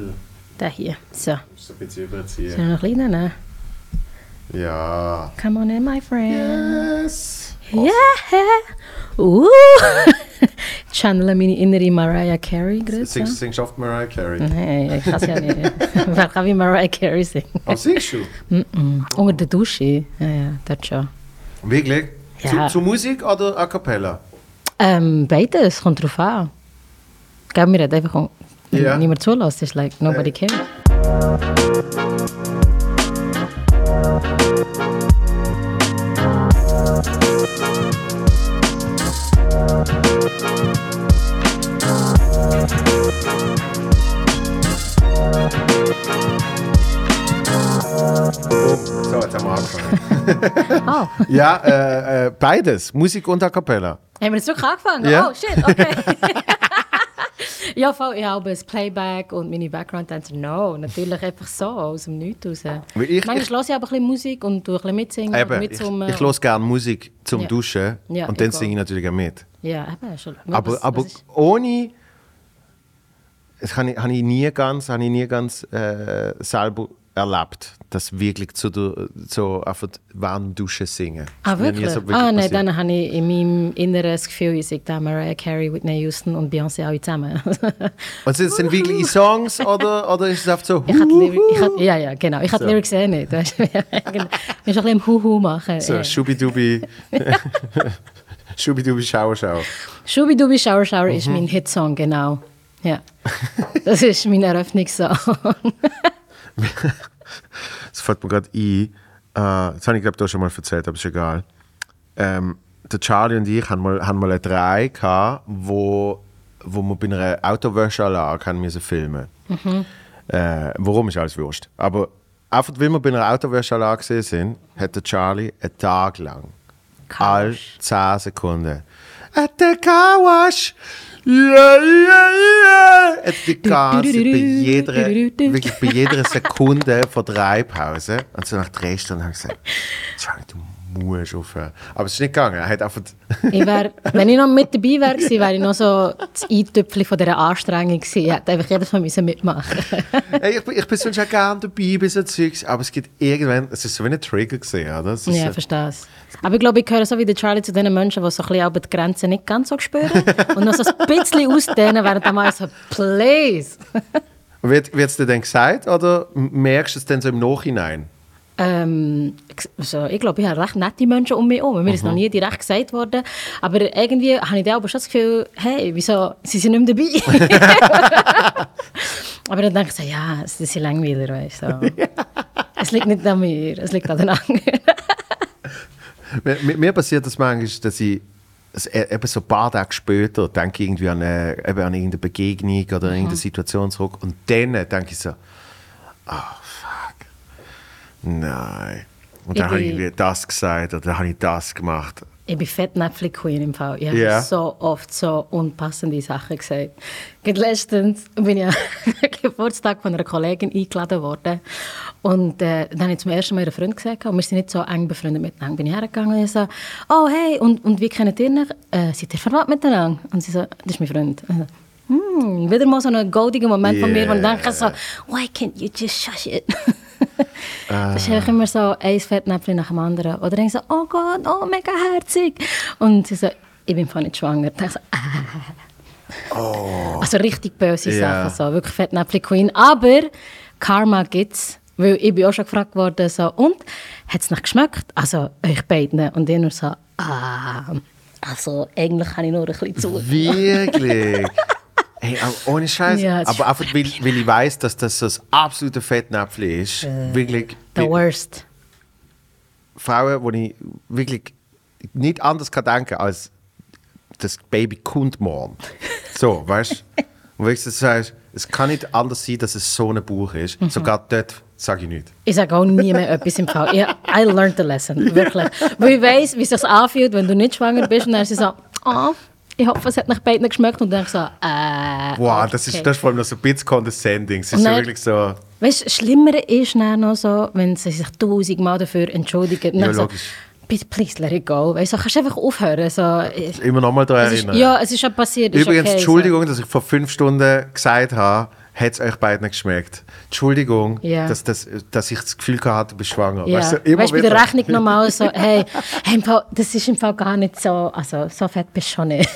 Titel. Der hier. So. Ist ein bisschen Sollen überziehen. wir noch kleiner nehmen? Ja. Come on in, my friend. Yes. Yeah! Uh! Channel meine innere Mariah Carey Singst, gerade. singst du oft Mariah Carey? Nein, ich kann es ja nicht. Wer kann wie Mariah Carey singen? Oh, singst du? Mm-mm. Unter der Dusche. Ja, ja, dort schon. Wirklich? Ja. Zu, zu Musik oder a cappella? Ähm, beides, kommt drauf an. Gell, mir hat einfach wenn Ja. niemand zulässt, ist like, nobody cares. Boom. So, jetzt haben wir angefangen. Oh, ja, äh, äh, beides. Musik und a cappella. haben wir jetzt wirklich angefangen? Ja. Oh, shit, okay. ja, voll, ich habe das Playback und meine Background-Dancer. No, natürlich einfach so, aus dem Nichts raus. Ich- Manchmal höre ich aber ein bisschen Musik und tue ein bisschen mitsingen und Eben, ich, mitsummen. ich höre gerne Musik zum Ja. Duschen Ja, und dann ich singe ich natürlich auch mit. Ja, eben, schon. Aber, was, aber was ohne. Das habe ich, habe ich nie ganz, habe ich nie ganz äh, selber erlebt, dass wirklich zu der, so einfach warm Duschen singen. ah, Das ist wirklich? so ah, nein, dann habe ich in meinem Inneren das Gefühl, ich sehe da Mariah Carey, Whitney Houston und Beyoncé alle zusammen. Und sind es denn wirkliche Songs oder, oder ist es einfach so? ich Lyrics, ich hatte, ja, ja, genau. Ich hatte So. Lyrics eh nicht. Weißt du? Wir sind ein bisschen im Huhu machen. So, ja. Schubidubi. Schubidubi, Schauer, Schauer. Schubidubi Shower Shower ist Mhm. mein Hitsong, genau. Ja. Das ist mein Eröffnungssong. Das fällt mir gerade ein. Äh, das habe ich, glaube ich, schon mal erzählt, aber ist egal. Ähm, der Charlie und ich haben mal, haben mal eine Drei gehabt, wo, wo wir bei einer Autowäscheanlage haben müssen filmen äh, Warum ist alles wurscht. Aber einfach, weil wir bei einer Autowäscheanlage gesehen sind, hat der Charlie einen Tag lang, all 10 Sekunden, at the car wash, yeah, yeah, yeah, hat die ganze bei jeder, wirklich bei jeder Sekunde von drei Pause und so nach drei Stunden habe ich gesagt, Charlie, du musst aufhören. Aber es ist nicht gegangen. Er hat einfach Ich wär, wenn ich noch mit dabei wäre, wäre ich noch so das Eintöpfchen von dieser Anstrengung gewesen. Ich hätte einfach jedes Mal mitmachen hey, ich, bin- ich bin sonst auch gerne dabei bei so Zeugs, aber es gibt irgendwann, es ist so wie ein Trigger gesehen, oder? Es Ja, ich verstehe es. Aber ich glaube, ich gehöre so wie der Charlie zu den Menschen, die so ein bisschen die Grenzen nicht ganz so spüren und noch so ein bisschen ausdehnen, während der mal so, please. Wird es dir dann gesagt oder merkst du es dann so im Nachhinein? Ähm, so, ich glaube, ich habe recht nette Menschen um mich herum. Mir ist noch nie direkt gesagt worden. Aber irgendwie habe ich dann schon das Gefühl, hey, wieso, sie sind nicht mehr dabei. aber dann denke ich so, ja, es ist langweilig, weißt du. Es liegt nicht an mir, es liegt an den anderen. Mir, mir- passiert das manchmal, dass ich e- eben so ein paar Tage später denke ich irgendwie an, eine, eben an irgendeine Begegnung oder irgendeine Situation zurück und dann denke ich so, ah nein. Und dann habe ich das gesagt oder dann habe ich das gemacht. Ich bin fett Netflix-Queen im Fall. Ich habe Ja. so oft so unpassende Sachen gesagt. Gerade letztens bin ich an den Geburtstag von einer Kollegin eingeladen worden. Und äh, dann habe ich zum ersten Mal ihren Freund gesagt, und wir sind nicht so eng befreundet miteinander. Bin ich hergegangen und ich so, oh hey, und, und wie kennt ihr euch? Äh, seid ihr verwandt miteinander? Und sie so, das ist mein Freund. Hm, wieder mal so ein goldiger Moment von mir, wo ich denke so, why can't you just shush it? Das ist einfach immer so ein Fettnäpfchen nach dem anderen. Oder dann so, oh Gott, oh, mega herzig. Und sie so, ich bin voll nicht schwanger. Dann so, ah. Also richtig böse Ja. Sachen, so. wirklich Fettnäpfchen Queen. Aber Karma gibt's. Weil ich bin auch schon gefragt worden, so, und, hat es noch geschmeckt? Also, euch beiden. Und ich nur so, ah, also, eigentlich habe ich nur ein bisschen zu. Wirklich? Hey, ohne Scheiß. Ja, es aber einfach, weil, weil ich weiß, dass das so das absolute Fettnäpfchen ist. wirklich. The worst. Frauen, die ich wirklich nicht anders kann denken als das Baby kommt morgen. So, weißt du? Und wenn du sagst, es kann nicht anders sein, dass es so ein Buch ist. Mhm. Sogar dort sage ich nicht. Ich sage auch nie mehr etwas im Fall. Ich, I learned the lesson, wirklich. Weil ich weiss, wie es sich anfühlt, wenn du nicht schwanger bist und dann ist sie so, oh, ich hoffe, es hat nach beiden geschmeckt und dann so, äh, Wow, das okay. ist, das ist vor allem noch so ein bisschen condescending. Es ist so dann- wirklich so. Weißt du, schlimmer ist dann noch so, wenn sie sich tausendmal dafür entschuldigen. Ja, so, logisch. Bitte, please let it go. Weißt du, kannst einfach aufhören. So, Immer noch mal daran es ist, erinnern. ja, es ist schon passiert. Übrigens, okay, Entschuldigung, dass ich vor fünf Stunden gesagt habe, hat es euch beiden geschmeckt? Entschuldigung, Ja. dass, dass, dass ich das Gefühl hatte, du bist schwanger. Ja. Weißt Weißt du, immer du, bei der. Rechnung nochmal so, hey, hey im Fall, das ist im Fall gar nicht so, also so fett bist du schon nicht.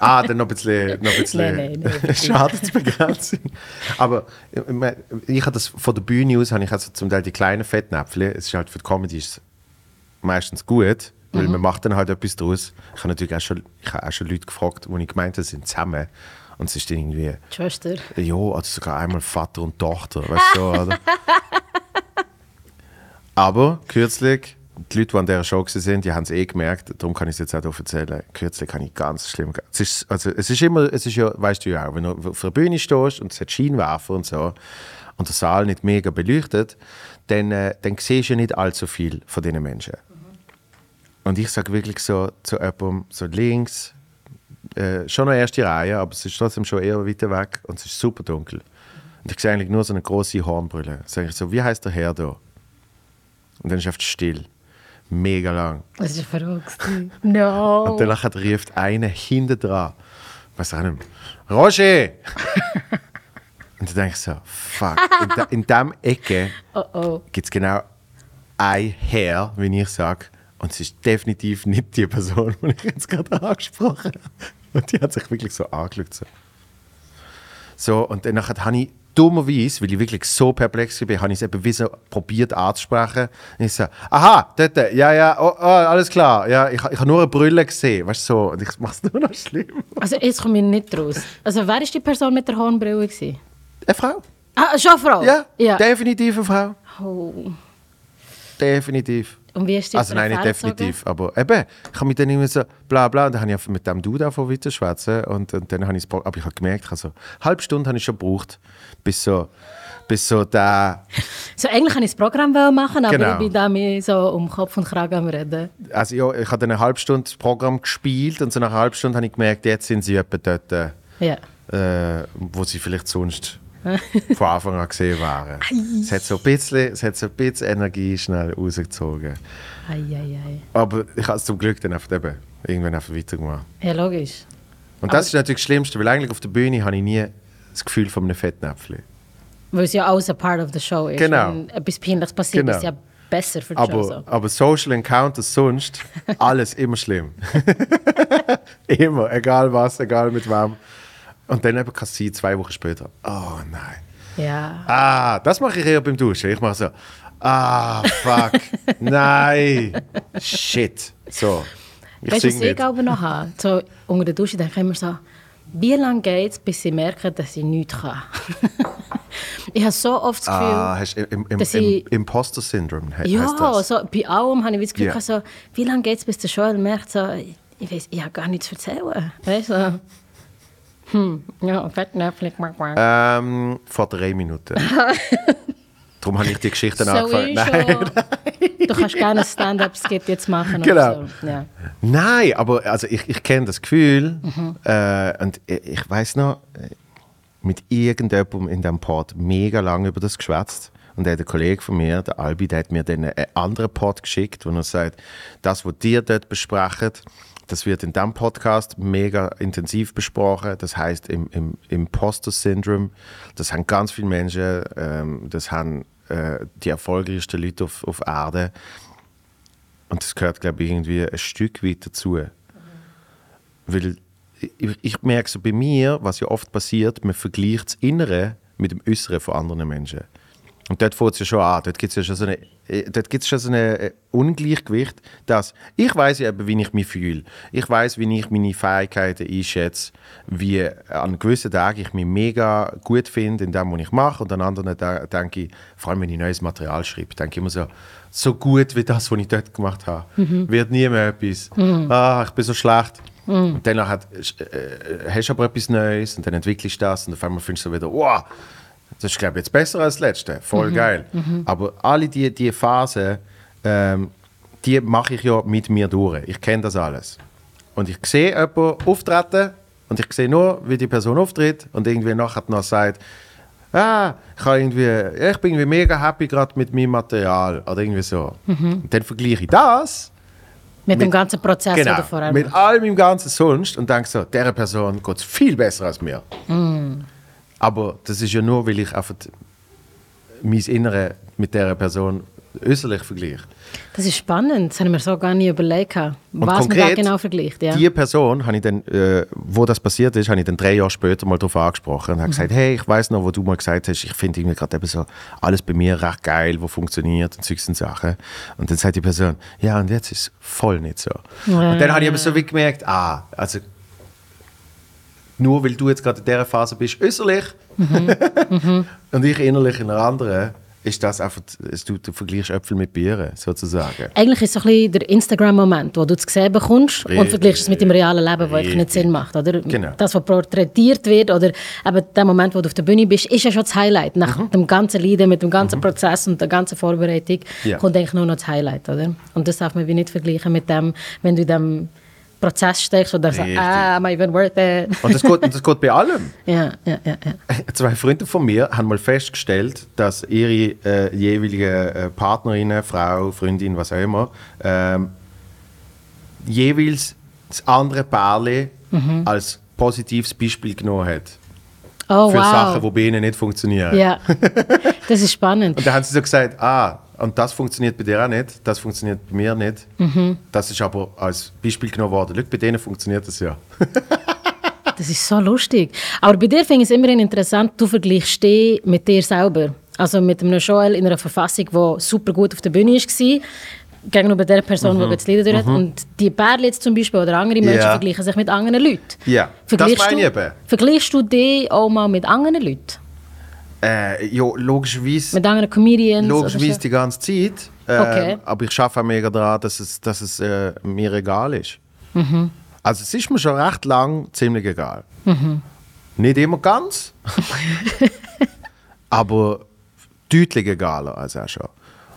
Ah, dann noch ein bisschen, noch ein bisschen Nein, nein, nein. Schadensbegrenzung. Aber ich, ich habe das von der Bühne aus, habe ich also zum Teil die kleinen Fettnäpfchen. Es ist halt für die Comedy meistens gut, weil man macht dann halt etwas draus. Ich habe natürlich auch schon, ich habe auch schon Leute gefragt, die ich gemeint habe, sind zusammen. Und es ist dann irgendwie, Schwester. ja, also sogar einmal Vater und Tochter, weißt du, oder? Aber kürzlich, die Leute, die an dieser Show waren, die haben es eh gemerkt, darum kann ich es jetzt auch erzählen. Kürzlich habe ich ganz schlimm es ist, also, es ist immer, es ist ja, weißt du ja auch, wenn du auf der Bühne stehst und es hat Scheinwerfer und so und der Saal nicht mega beleuchtet, dann, äh, dann siehst du nicht allzu viel von diesen Menschen. Und ich sage wirklich so zu jemandem, so links, äh, schon eine erste Reihe, aber es ist trotzdem schon eher weiter weg und es ist super dunkel. Und ich sehe eigentlich nur so eine große Hornbrille. Sage ich so, wie heißt der Herr da? Und dann ist es still. Mega lang. Das ist verrückt. No. Und danach ruft einer hinten dran. Was auch nicht. Roger! und dann denke ich so, fuck. In, de, in dem Ecke Oh oh. gibt es genau ein Herr, wie ich sage. Und es ist definitiv nicht die Person, die ich jetzt gerade angesprochen habe. Und die hat sich wirklich so angeschaut. So, so und dann habe ich dummerweise, weil ich wirklich so perplex war, habe ich es eben wie so probiert anzusprechen. Und ich so, aha, dort, ja, ja, oh, oh, alles klar. Ja, ich, ich habe nur eine Brille gesehen, weißt du, so. Und ich mache es nur noch schlimm. Also jetzt komme ich nicht raus. Also wer ist die Person mit der Hornbrille gewesen? Eine Frau? Ah, schon eine Frau? Ja, ja. definitiv eine Frau. Oh. Definitiv. Und wie ist Also nein, nicht definitiv, aber eben, ich habe mich dann immer so bla bla, und dann habe ich mit dem Dude angefangen weiter schwätzen und, und dann habe ich es, aber ich habe gemerkt, ich habe so, eine halbe Stunde habe ich schon gebraucht, bis so, bis so der, So, eigentlich wollte ich das Programm machen, aber Genau. ich bin da mir so um Kopf und Kragen am Reden. also ja, ich habe dann eine halbe Stunde das Programm gespielt und so nach einer halben Stunde habe ich gemerkt, jetzt sind sie etwa dort, äh, Ja. äh, wo sie vielleicht sonst von Anfang an gesehen waren. es hat so ein bisschen, es hat so ein bisschen Energie schnell rausgezogen. Ei, ei, ei. Aber ich habe es zum Glück dann einfach eben irgendwann einfach weitergemacht. Ja, logisch. Und das ist natürlich das Schlimmste, weil eigentlich auf der Bühne habe ich nie das Gefühl von einem Fettnäpfchen. Weil es ja alles ein Part of the show ist. Genau. Wenn etwas Peinliches passiert, Genau. ist ja besser für die Aber, Show. So. aber Social Encounters sonst, alles immer schlimm. immer, egal was, egal mit wem. Und dann eben kann es sein, zwei Wochen später, oh nein. Ja. Ah, das mache ich eher beim Duschen. Ich mache so, ah, fuck, nein, shit. So, ich weißt du, was ich glaube noch habe? So, unter der Dusche denke ich immer so, wie lange geht es, bis sie merken, dass ich nichts kann? ich habe so oft das Gefühl, Ah, hast im, im, dass im, ich- Imposter-Syndrom, he- ja, so, bei allem habe ich das Gefühl, gehabt, so, wie lange geht es, bis der Joel merkt, so, ich, ich weiß, ich habe gar nichts zu erzählen. Weißt du? So. Hm, ja, Fettnäpfchen. Ähm, vor drei Minuten. Darum habe ich die Geschichte so angefangen. Nein. schon. Du kannst gerne ein Stand-up-Skit jetzt machen. Genau. So. ja. Nein, aber also ich, ich kenne das Gefühl Mhm. äh, und ich, ich weiß noch, äh, mit irgendjemandem in diesem Pod mega lange über das geschwätzt. Und der Kollege von mir, der Albi, der hat mir dann einen anderen Pod geschickt, wo er sagt, das, was dir dort besprechen, das wird in diesem Podcast mega intensiv besprochen. Das heißt im, im Imposter-Syndrom. Das haben ganz viele Menschen, ähm, das haben äh, die erfolgreichsten Leute auf, auf Erde. Und das gehört, glaube ich, irgendwie ein Stück weit dazu. Weil ich, ich merke so bei mir, was ja oft passiert, man vergleicht das Innere mit dem Äußeren von anderen Menschen. Und dort fängt es ja schon an. Dort gibt es ja schon so eine, äh, dort gibt's schon so eine äh, Ungleichgewicht, dass ich weiß ja eben, wie ich mich fühle. Ich weiß, wie ich meine Fähigkeiten einschätze, wie an gewissen Tagen ich mich mega gut finde in dem, was ich mache. Und an anderen Tagen denke ich, vor allem wenn ich neues Material schreibe, denke ich immer so, so gut wie das, was ich dort gemacht habe, wird nie mehr etwas. Ah, ich bin so schlecht. Und dann hat, äh, hast du aber etwas Neues und dann entwickelst du das und auf einmal findest du wieder, wow, das ist, glaube ich, jetzt besser als das letzte. Voll geil. Aber alle diese die Phasen, ähm, die mache ich ja mit mir durch. Ich kenne das alles. Und ich sehe jemanden auftreten und ich sehe nur, wie die Person auftritt und irgendwie nachher noch sagt, ah, ich, irgendwie, ich bin irgendwie mega happy gerade mit meinem Material oder irgendwie so. Und dann vergleiche ich das Mit, dem Mit- ganzen Prozess, genau, du vorher mit allem im ganzen sonst und denke so, der Person geht es viel besser als mir. Aber das ist ja nur, weil ich einfach mein Innere mit dieser Person äußerlich vergleiche. Das ist spannend, das haben wir so gar nicht überlegt, Und was man da genau vergleicht. Ja. Die Person, habe ich dann, äh, wo das passiert ist, habe ich dann drei Jahre später mal darauf angesprochen und habe gesagt, hey, ich weiß noch, wo du mal gesagt hast, ich finde irgendwie gerade eben so alles bei mir recht geil, wo funktioniert und solche Sachen. Und dann sagt die Person, ja, und jetzt ist es voll nicht so. Ja. Und dann habe ich aber so wie gemerkt, ah, also nur weil du jetzt gerade in dieser Phase bist, äußerlich, und ich innerlich in einer anderen, ist das einfach, es- du, du vergleichst Äpfel mit Bieren, sozusagen. Eigentlich ist es so ein bisschen der Instagram-Moment, wo du zu sehen bekommst und Richtig. vergleichst es mit dem realen Leben, wo eigentlich nicht. Sinn macht. Oder? Genau. Das, was porträtiert wird, oder eben der Moment, wo du auf der Bühne bist, ist ja schon das Highlight. Nach dem ganzen Leiden, mit dem ganzen Prozess und der ganzen Vorbereitung Mhm. Ja. kommt eigentlich nur noch das Highlight. Oder? Und das darf man wie nicht vergleichen mit dem, wenn du diesem Prozess steckst und dann sagst, ah, am I even worth it? Und das geht, und das geht bei allem. ja, ja, ja, ja. Zwei Freunde von mir haben mal festgestellt, dass ihre äh, jeweilige äh, Partnerinnen, Frau, Freundin, was auch immer, ähm, jeweils das andere Pärchen als positives Beispiel genommen hat. Oh, für wow. Sachen, die bei ihnen nicht funktionieren. ja, das ist spannend. Und dann haben sie so gesagt, ah, und das funktioniert bei dir auch nicht, das funktioniert bei mir nicht. Mhm. Das ist aber als Beispiel genommen worden. Schau, bei denen funktioniert das ja. Das ist so lustig. Aber bei dir finde ich es immerhin interessant, du vergleichst dich mit dir selber. Also mit einem Joel in einer Verfassung, die super gut auf der Bühne war, gegenüber der Person, die jetzt Lieder durch hat. Und die Bärli jetzt zum Beispiel oder andere Menschen Mhm. Ja. vergleichen sich mit anderen Leuten. Ja, das Vergleichst meine ich eben. Vergleichst du dich auch mal mit anderen Leuten? Äh, ja, logischerweise. Mit anderen Comedians? Logischerweise die ganze Zeit. Äh, Okay. Aber ich schaffe auch mega daran, dass es, dass es äh, mir egal ist. Mhm. Also es ist mir schon recht lang ziemlich egal. Nicht immer ganz, aber deutlich egaler als auch schon.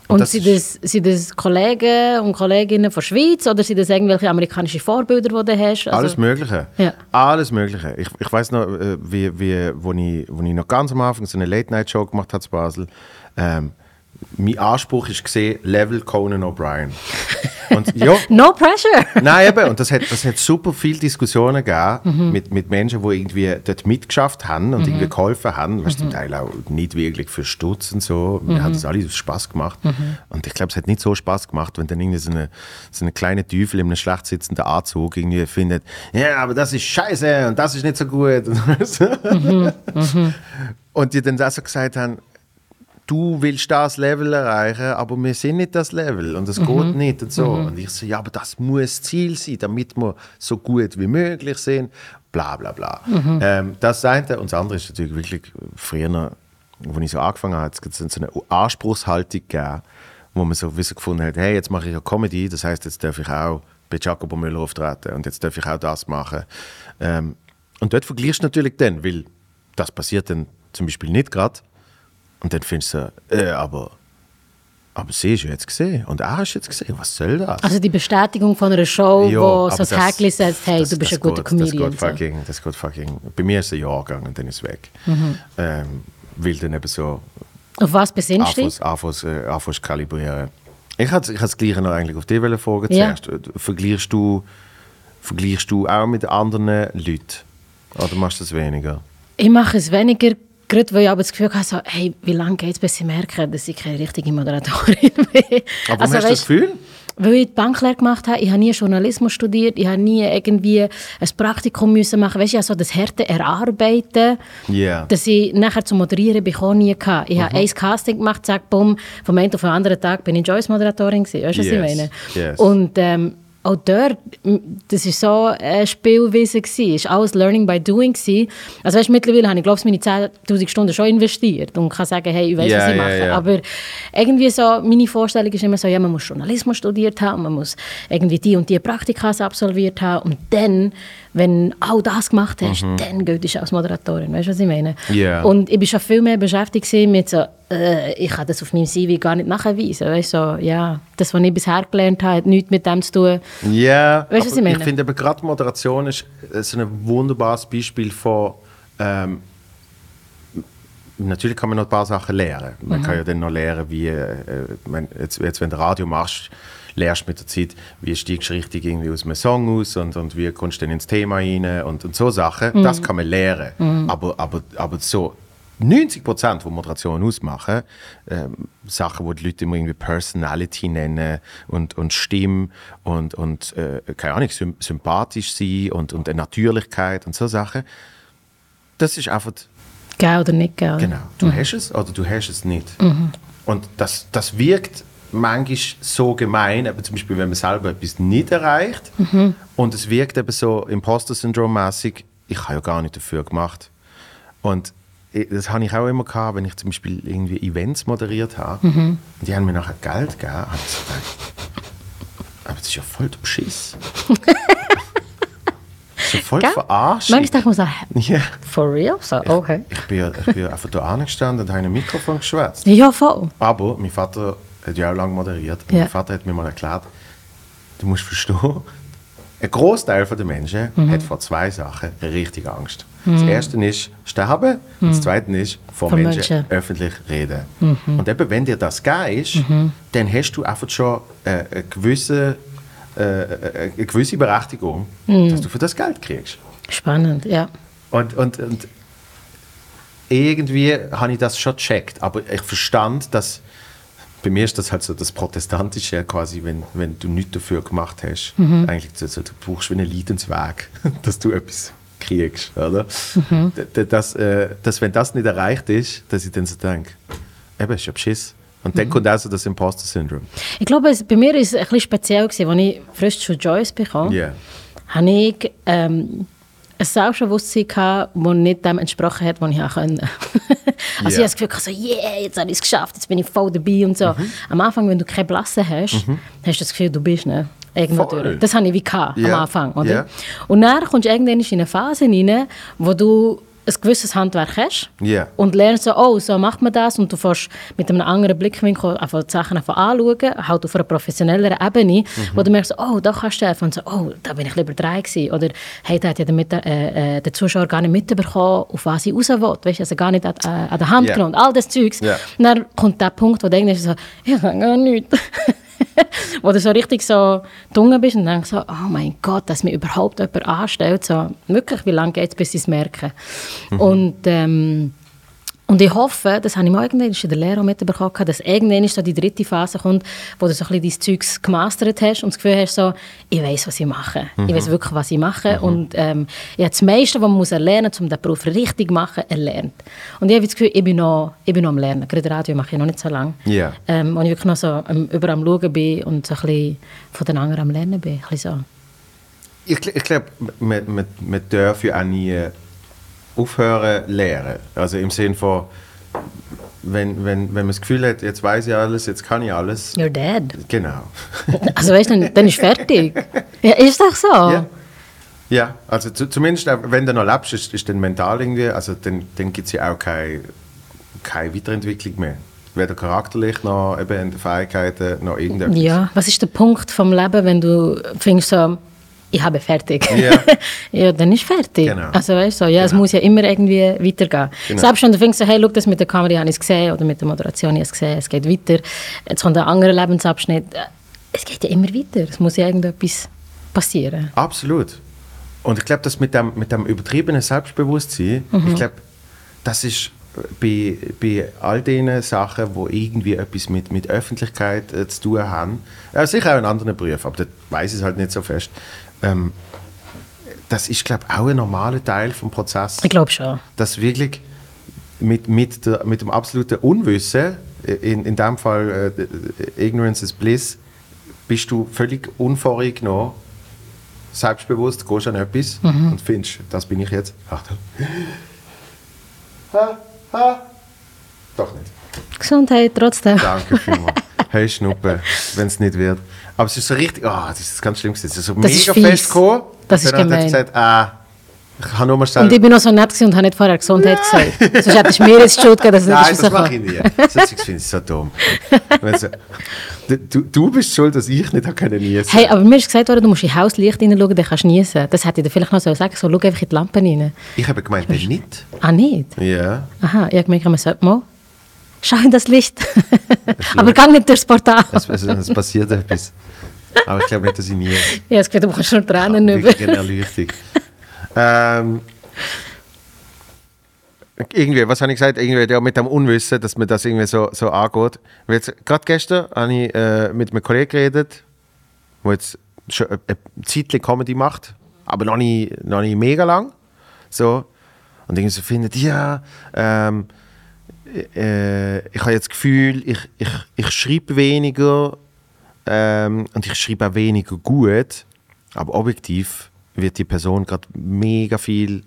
Und das sind das, sind das Kollegen und Kolleginnen von der Schweiz oder sind das irgendwelche amerikanische Vorbilder, die du hast? Also- Alles Mögliche. Ja. Alles Mögliche. Ich, ich weiß noch, äh, wie, wie, wo, ich, wo ich noch ganz am Anfang so eine Late-Night-Show gemacht habe in Basel. Ähm, mein Anspruch ist gesehen, Level Conan O'Brien. Und ja, No pressure! Nein, eben, und das hat, das hat super viele Diskussionen gegeben Mhm. mit, mit Menschen, die irgendwie dort mitgeschafft haben und irgendwie geholfen haben. Du, Mhm. zum Teil auch nicht wirklich für Stutz und so. Wir haben das alles Spaß gemacht. Mhm. Und ich glaube, es hat nicht so Spaß gemacht, wenn dann irgendwie so eine, so eine kleine Teufel in einem schlecht sitzenden Anzug irgendwie findet, ja, aber das ist scheiße und das ist nicht so gut. Mhm. Und die dann auch so gesagt haben, du willst das Level erreichen, aber wir sind nicht das Level und es geht nicht und so. Und ich so, ja, aber das muss das Ziel sein, damit wir so gut wie möglich sind, bla bla bla. Ähm, das eine. Und das andere ist natürlich wirklich früher, als ich so angefangen habe, es gibt so eine Anspruchshaltung gegeben, wo man so wissen gefunden hat, hey, jetzt mache ich ja Comedy, das heißt, jetzt darf ich auch bei Jacobo Müller auftreten und jetzt darf ich auch das machen. Ähm, und dort vergleichst du natürlich dann, weil das passiert dann zum Beispiel nicht gerade. Und dann findest du, so, äh, aber, aber sie ist ja jetzt gesehen und er ist jetzt gesehen, was soll das? Also die Bestätigung von einer Show, Ja, wo so das Häkchen setzt, hey, das- du bist ein guter geht, Comedian. Das geht, fucking, das geht fucking. Bei mir ist es ein Jahr gegangen und dann ist es weg. Mhm. Ähm, weil dann eben so Auf was besinnst du dich? anfangs, äh, kalibrieren. Ich hatte ich das Gleiche noch eigentlich auf dich wollen fragen Ja. zuerst. Äh, Vergleichst du, vergleichst du auch mit anderen Leuten? Oder machst du das weniger? Ich mache es weniger, gerade weil ich aber das Gefühl habe, so, hey, wie lange geht es, bis ich merke, dass ich keine richtige Moderatorin bin. Aber Also, hast du das Gefühl? Weil ich die Banklehre gemacht habe, ich habe nie Journalismus studiert, ich habe nie irgendwie ein Praktikum müssen machen, weißt du, also das harte Erarbeiten, Ja. dass ich nachher zum Moderieren bin, ich auch nie gehabt. Ich habe ein Casting gemacht, zack, bumm, vom einen auf den anderen Tag bin ich Joyce-Moderatorin gewesen, weißt du, was Yes, ich meine? yes. Und ähm, auch dort, das war so eine Spielwiese, gewesen. es war alles Learning by Doing. Gewesen. Also weißt, mittlerweile habe ich, glaube ich, meine 10'000 Stunden schon investiert und kann sagen, hey, ich weiß, Ja, was ich ja, mache. ja. Aber irgendwie so, meine Vorstellung ist immer so, ja, man muss Journalismus studiert haben, man muss irgendwie die und die Praktika absolviert haben und dann, wenn du all das gemacht hast, dann gehst du als Moderatorin. Weißt du, was ich meine? Mhm. Ja. Und ich war schon viel mehr beschäftigt mit so, äh, ich kann das auf meinem CV gar nicht nachweisen. Weißt du, so, ja, das, was ich bisher gelernt habe, hat nichts mit dem zu tun. Ja, Weißt du, was aber ich meine? finde aber gerade Moderation ist äh, so ein wunderbares Beispiel von ähm, natürlich kann man noch ein paar Sachen lernen. Man kann ja dann noch lernen, wie, äh, man, jetzt, jetzt, wenn du Radio machst, lernst mit der Zeit, wie steigst du richtig irgendwie aus einem Song aus und, und wie kommst du dann ins Thema rein und, und so Sachen. Das kann man lernen. Aber, aber, aber so 90 Prozent, die Moderation ausmachen, ähm, Sachen, die die Leute immer irgendwie Personality nennen und, und Stimme und, und äh, keine Ahnung, sym sympathisch sein und, und eine Natürlichkeit und so Sachen, das ist einfach Geil oder nicht geil. Genau. Du hast es oder du hast es nicht. Und das, das wirkt manchmal so gemein, eben zum Beispiel, wenn man selber etwas nicht erreicht und es wirkt eben so Imposter-Syndrom-mäßig, ich habe ja gar nicht dafür gemacht. Und ich- das habe ich auch immer gehabt, wenn ich zum Beispiel irgendwie Events moderiert habe und die haben mir nachher Geld gegeben, habe ich so gedacht, aber das ist ja voll der Beschiss. das ist ja voll Gell? verarscht. Manchmal denke ich mir so, Ja. for real? So, okay. Ich bin, ja- ich bin einfach da angestanden und habe in ein Mikrofon geschwätzt. Ja, voll. Aber mein Vater hat ja auch lange moderiert. Ja. Mein Vater hat mir mal erklärt, du musst verstehen, ein Großteil der Menschen Mhm. hat vor zwei Sachen richtig Angst. Das erste ist sterben und das zweite ist vor Vor Menschen, Menschen. öffentlich reden. Mhm. Und eben, wenn dir das geht, dann hast du einfach schon äh, eine, gewisse, äh, eine gewisse Berechtigung, Mhm. dass du für das Geld kriegst. Spannend, ja. Und, und, und irgendwie habe ich das schon gecheckt, aber ich verstand, dass bei mir ist das halt so das Protestantische quasi, wenn, wenn du nichts dafür gemacht hast. Eigentlich, so, so, du brauchst wie einen Leidensweg, dass du etwas kriegst, oder? D- Dass, äh, dass, wenn das nicht erreicht ist, dass ich dann so denke, eben, ist ja Beschiss. Und dann kommt also das Imposter-Syndrom. Ich glaube, es, bei mir war es ein bisschen speziell, gewesen, als ich frisch zu Joyce bekam. Ja. habe ich ähm, ein Selbstbewusstsein gehabt, das nicht dem entsprochen hat, was ich auch können. also ich Ja. habe das Gefühl, so, yeah, jetzt habe ich es geschafft, jetzt bin ich voll dabei und so. Mhm. Am Anfang, wenn du keine Blasse hast, hast du das Gefühl, du bist ne. Das habe ich wie gehabt, Ja. am Anfang. Oder? Ja. Und dann kommst du irgendwann in eine Phase rein, wo du ein gewisses Handwerk hast Ja. und lernst so, oh, so macht man das und du fährst mit einem anderen Blickwinkel einfach die Sachen einfach anschauen, halt auf einer professionelleren Ebene, wo du merkst, oh, da kannst du einfach und so, oh, da bin ich lieber drei gewesen. Oder, hey, da hat ja der, Mit äh, äh, der Zuschauer gar nicht mitbekommen, auf was ich raus will, weißt du, also gar nicht an, äh, an der Hand Ja. genommen, all das Zeugs. Ja. Und dann kommt der Punkt, wo du denkst, so, ich kann gar nichts. wo du so richtig so dunkel bist und denkst so, oh mein Gott, dass mir überhaupt jemand anstellt. So, wirklich, wie lange geht es, bis sie es merken? Und, ähm, und ich hoffe, das habe ich mal irgendwann in der Lehre mitbekommen, dass irgendwann so die dritte Phase kommt, wo du so ein bisschen dein Zeugs gemastert hast und das Gefühl hast, so, ich weiß, was ich mache. Ich weiß wirklich, was ich mache. Und ähm, ich habe das meiste, was man muss erlernen muss, um den Beruf richtig zu machen, erlernt. Und ich habe das Gefühl, ich bin noch, ich bin noch am Lernen. Gerade Radio mache ich noch nicht so lange. Ja. Ähm, und ich wirklich noch so ähm, über am Schauen bin und so ein bisschen von den anderen am Lernen bin. Ein bisschen so. Ich, ich glaube, man, man, man darf ja auch nie aufhören lernen. Also im Sinne von, wenn, wenn, wenn man das Gefühl hat, jetzt weiß ich alles, jetzt kann ich alles. You're dead. Genau. Also weißt du, dann, dann ist fertig. Ja, ist doch so. Ja. Ja, also zu, zumindest wenn du noch lebst, ist, ist dann mental irgendwie, also dann, dann gibt es ja auch keine, keine Weiterentwicklung mehr. Weder charakterlich noch eben in den Fähigkeiten noch irgendetwas. Ja, was ist der Punkt vom Leben, wenn du findest so, ich habe fertig. Ja. ja, dann ist fertig. Genau. Also weißt du, ja, es Genau. muss ja immer irgendwie weitergehen. Genau. Selbst wenn du so, hey, schau, das mit der Kamera habe ich es gesehen oder mit der Moderation habe ich es gesehen, es geht weiter. Jetzt kommt ein anderer Lebensabschnitt. Es geht ja immer weiter. Es muss ja irgendetwas passieren. Absolut. Und ich glaube, das mit dem, mit dem übertriebenen Selbstbewusstsein, Mhm. ich glaube, das ist bei, bei all diesen Sachen, die irgendwie etwas mit, mit Öffentlichkeit äh, zu tun haben, ja, sicher auch in anderen Berufen, aber da weiß ich es halt nicht so fest, ähm, das ist, glaube ich, auch ein normaler Teil des Prozesses. Ich glaube schon. dass wirklich mit, mit, der, mit dem absoluten Unwissen, äh, in, in dem Fall äh, Ignorance is Bliss, bist du völlig unvoreingenommen, selbstbewusst, gehst an etwas und findest, das bin ich jetzt. Achtung. Ha, ha. Doch nicht. Gesundheit trotzdem. Danke vielmals. Hey Schnuppe, wenn es nicht wird. Aber es ist so richtig, ah, das ist ganz schlimm gewesen. Es ist so Das ist mega fies. fest gekommen. Das und ist dann hat er gemein. gesagt, ah, Ich habe nur mal Und ich bin noch so nett und habe nicht vorher Gesundheit gesagt. Sonst hättest du mir jetzt Schuld gegeben, dass es Nein, nicht das mache ich nie. Sonst finde ich es so dumm. Wenn so- du, du bist schuld, dass ich nicht habe können niesen. Hey, aber mir ist gesagt worden, du musst in Hauslicht hineinschauen, dann kannst du niesen. Das hätte ich dir vielleicht noch so sagen so, schau einfach in die Lampen rein. Ich habe gemeint, nein, nicht. Ah, nicht? Ja. Aha, ich habe gemerkt, man sollte mal. Schau in das Licht. aber geh nicht durchs Portal. Es, es, es passiert etwas. Aber ich glaube nicht, dass ich nie. Ja, es geht, kannst schon Tränen über. Eine Erleuchtung. ähm, irgendwie, was habe ich gesagt? Irgendwie ja, mit dem Unwissen, dass man das irgendwie so, so angeht. Gerade gestern habe ich äh, mit einem Kollegen geredet, der jetzt schon eine, eine Zeit Comedy macht, aber noch nicht, noch nicht mega lang. So. Und irgendwie so findet, ja, ähm, äh, ich habe jetzt das Gefühl, ich, ich, ich schreibe weniger ähm, und ich schreibe auch weniger gut, aber objektiv wird die Person gerade mega viel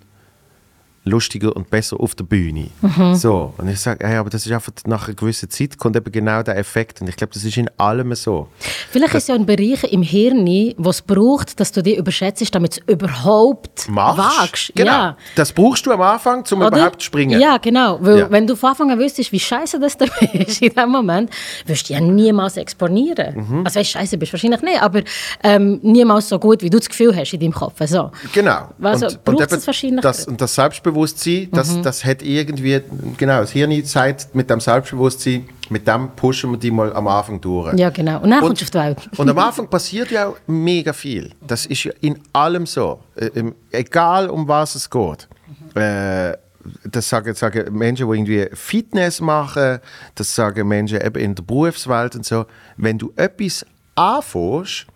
lustiger und besser auf der Bühne. So, und ich sage, hey, aber das ist einfach nach einer gewissen Zeit kommt eben genau der Effekt und ich glaube, das ist in allem so. Vielleicht ist es ja ein Bereich im Hirn, wo es braucht, dass du dich überschätzt, damit du es überhaupt Machst. wagst. Genau. Ja. Das brauchst du am Anfang, um Oder? überhaupt zu springen. Ja, genau. Weil, Ja. wenn du von Anfang an wüsstest, wie scheiße das da ist in dem Moment, wirst du ja niemals exponieren. Mhm. Also, weißt, scheiße bist wahrscheinlich nicht, aber ähm, niemals so gut, wie du das Gefühl hast in deinem Kopf. So. Genau. Also, braucht es wahrscheinlich- das, und das Selbstbewusstsein, das, Mhm. das hat irgendwie, genau, das Hirn sagt, mit dem Selbstbewusstsein, mit dem pushen wir die mal am Anfang durch. Ja, genau. Und dann Und- kommst du auf die Welt. Und am Anfang passiert ja auch mega viel. Das ist ja in allem so. Äh, im- egal um was es geht. Äh, das sagen, sagen Menschen, die irgendwie Fitness machen, das sagen Menschen eben in der Berufswelt und so. Wenn du etwas anfängst,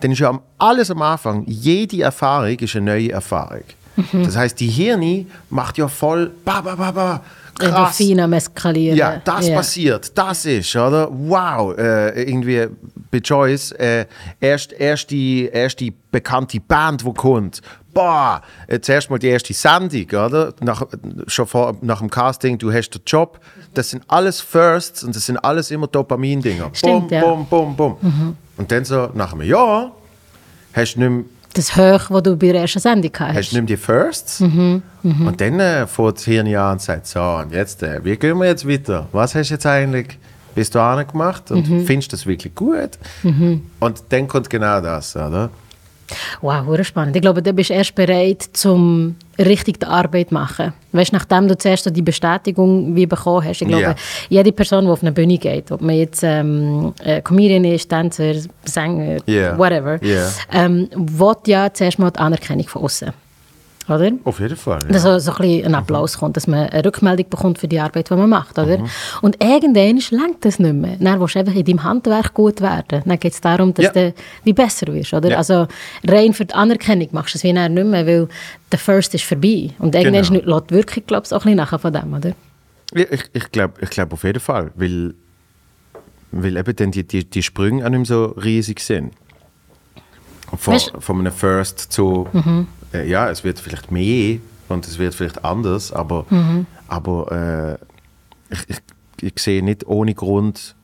dann ist ja alles am Anfang, jede Erfahrung ist eine neue Erfahrung. Das heißt, die Hirn macht ja voll, ba, ba, ba, ba, krass. Eskalieren. Ja, das Ja. passiert, das ist, oder? Wow, äh, irgendwie bei Joyce, äh, erst, erst, die, erst die bekannte Band, die kommt. Boah, äh, zuerst mal die erste Sendung, oder? Nach, schon vor, nach dem Casting, du hast den Job. Das sind alles Firsts und das sind alles immer Dopamin-Dinger. Bum, ja. bum, bum, bum. Und dann so nach einem Jahr hast du nicht mehr Das Hoch, das du bei der ersten Sendung hast hast. du nicht mehr die Firsts. Und dann äh, fährt das Hirn an und sagt, so, und jetzt, äh, wie gehen wir jetzt weiter? Was hast du jetzt eigentlich bis dahin gemacht? Und findest du das wirklich gut? Und dann kommt genau das, oder? Wow, spannend. Ich glaube, du bist erst bereit, zum richtig die Arbeit machen. Weißt, nachdem du zuerst so die Bestätigung wie bekommen hast. Ich glaube, Ja. jede Person, die auf eine Bühne geht, ob man jetzt ähm, äh, Comedian ist, Tänzer, Sänger, Ja. whatever, Ja. ähm, will ja zuerst mal die Anerkennung von außen. Oder? Auf jeden Fall. Ja. Dass so, so ein, bisschen ein Applaus kommt, dass man eine Rückmeldung bekommt für die Arbeit, die man macht. Oder? Und irgendwann langt das nicht mehr. Dann willst du einfach in deinem Handwerk gut werden. Dann geht es darum, dass Ja. du wie besser wirst. Oder? Ja. Also rein für die Anerkennung machst du es wie nicht mehr, weil der First ist vorbei. Und irgendwann Genau. lässt die Wirkung glaub auch ein bisschen nachher von dem. Oder? Ja, ich ich glaube ich glaub auf jeden Fall, weil, weil eben dann die, die, die Sprünge auch nicht mehr so riesig sind. Von, Weißt- von einem First zu, äh, ja, es wird vielleicht mehr und es wird vielleicht anders, aber, aber äh, ich, ich, ich sehe nicht ohne Grund,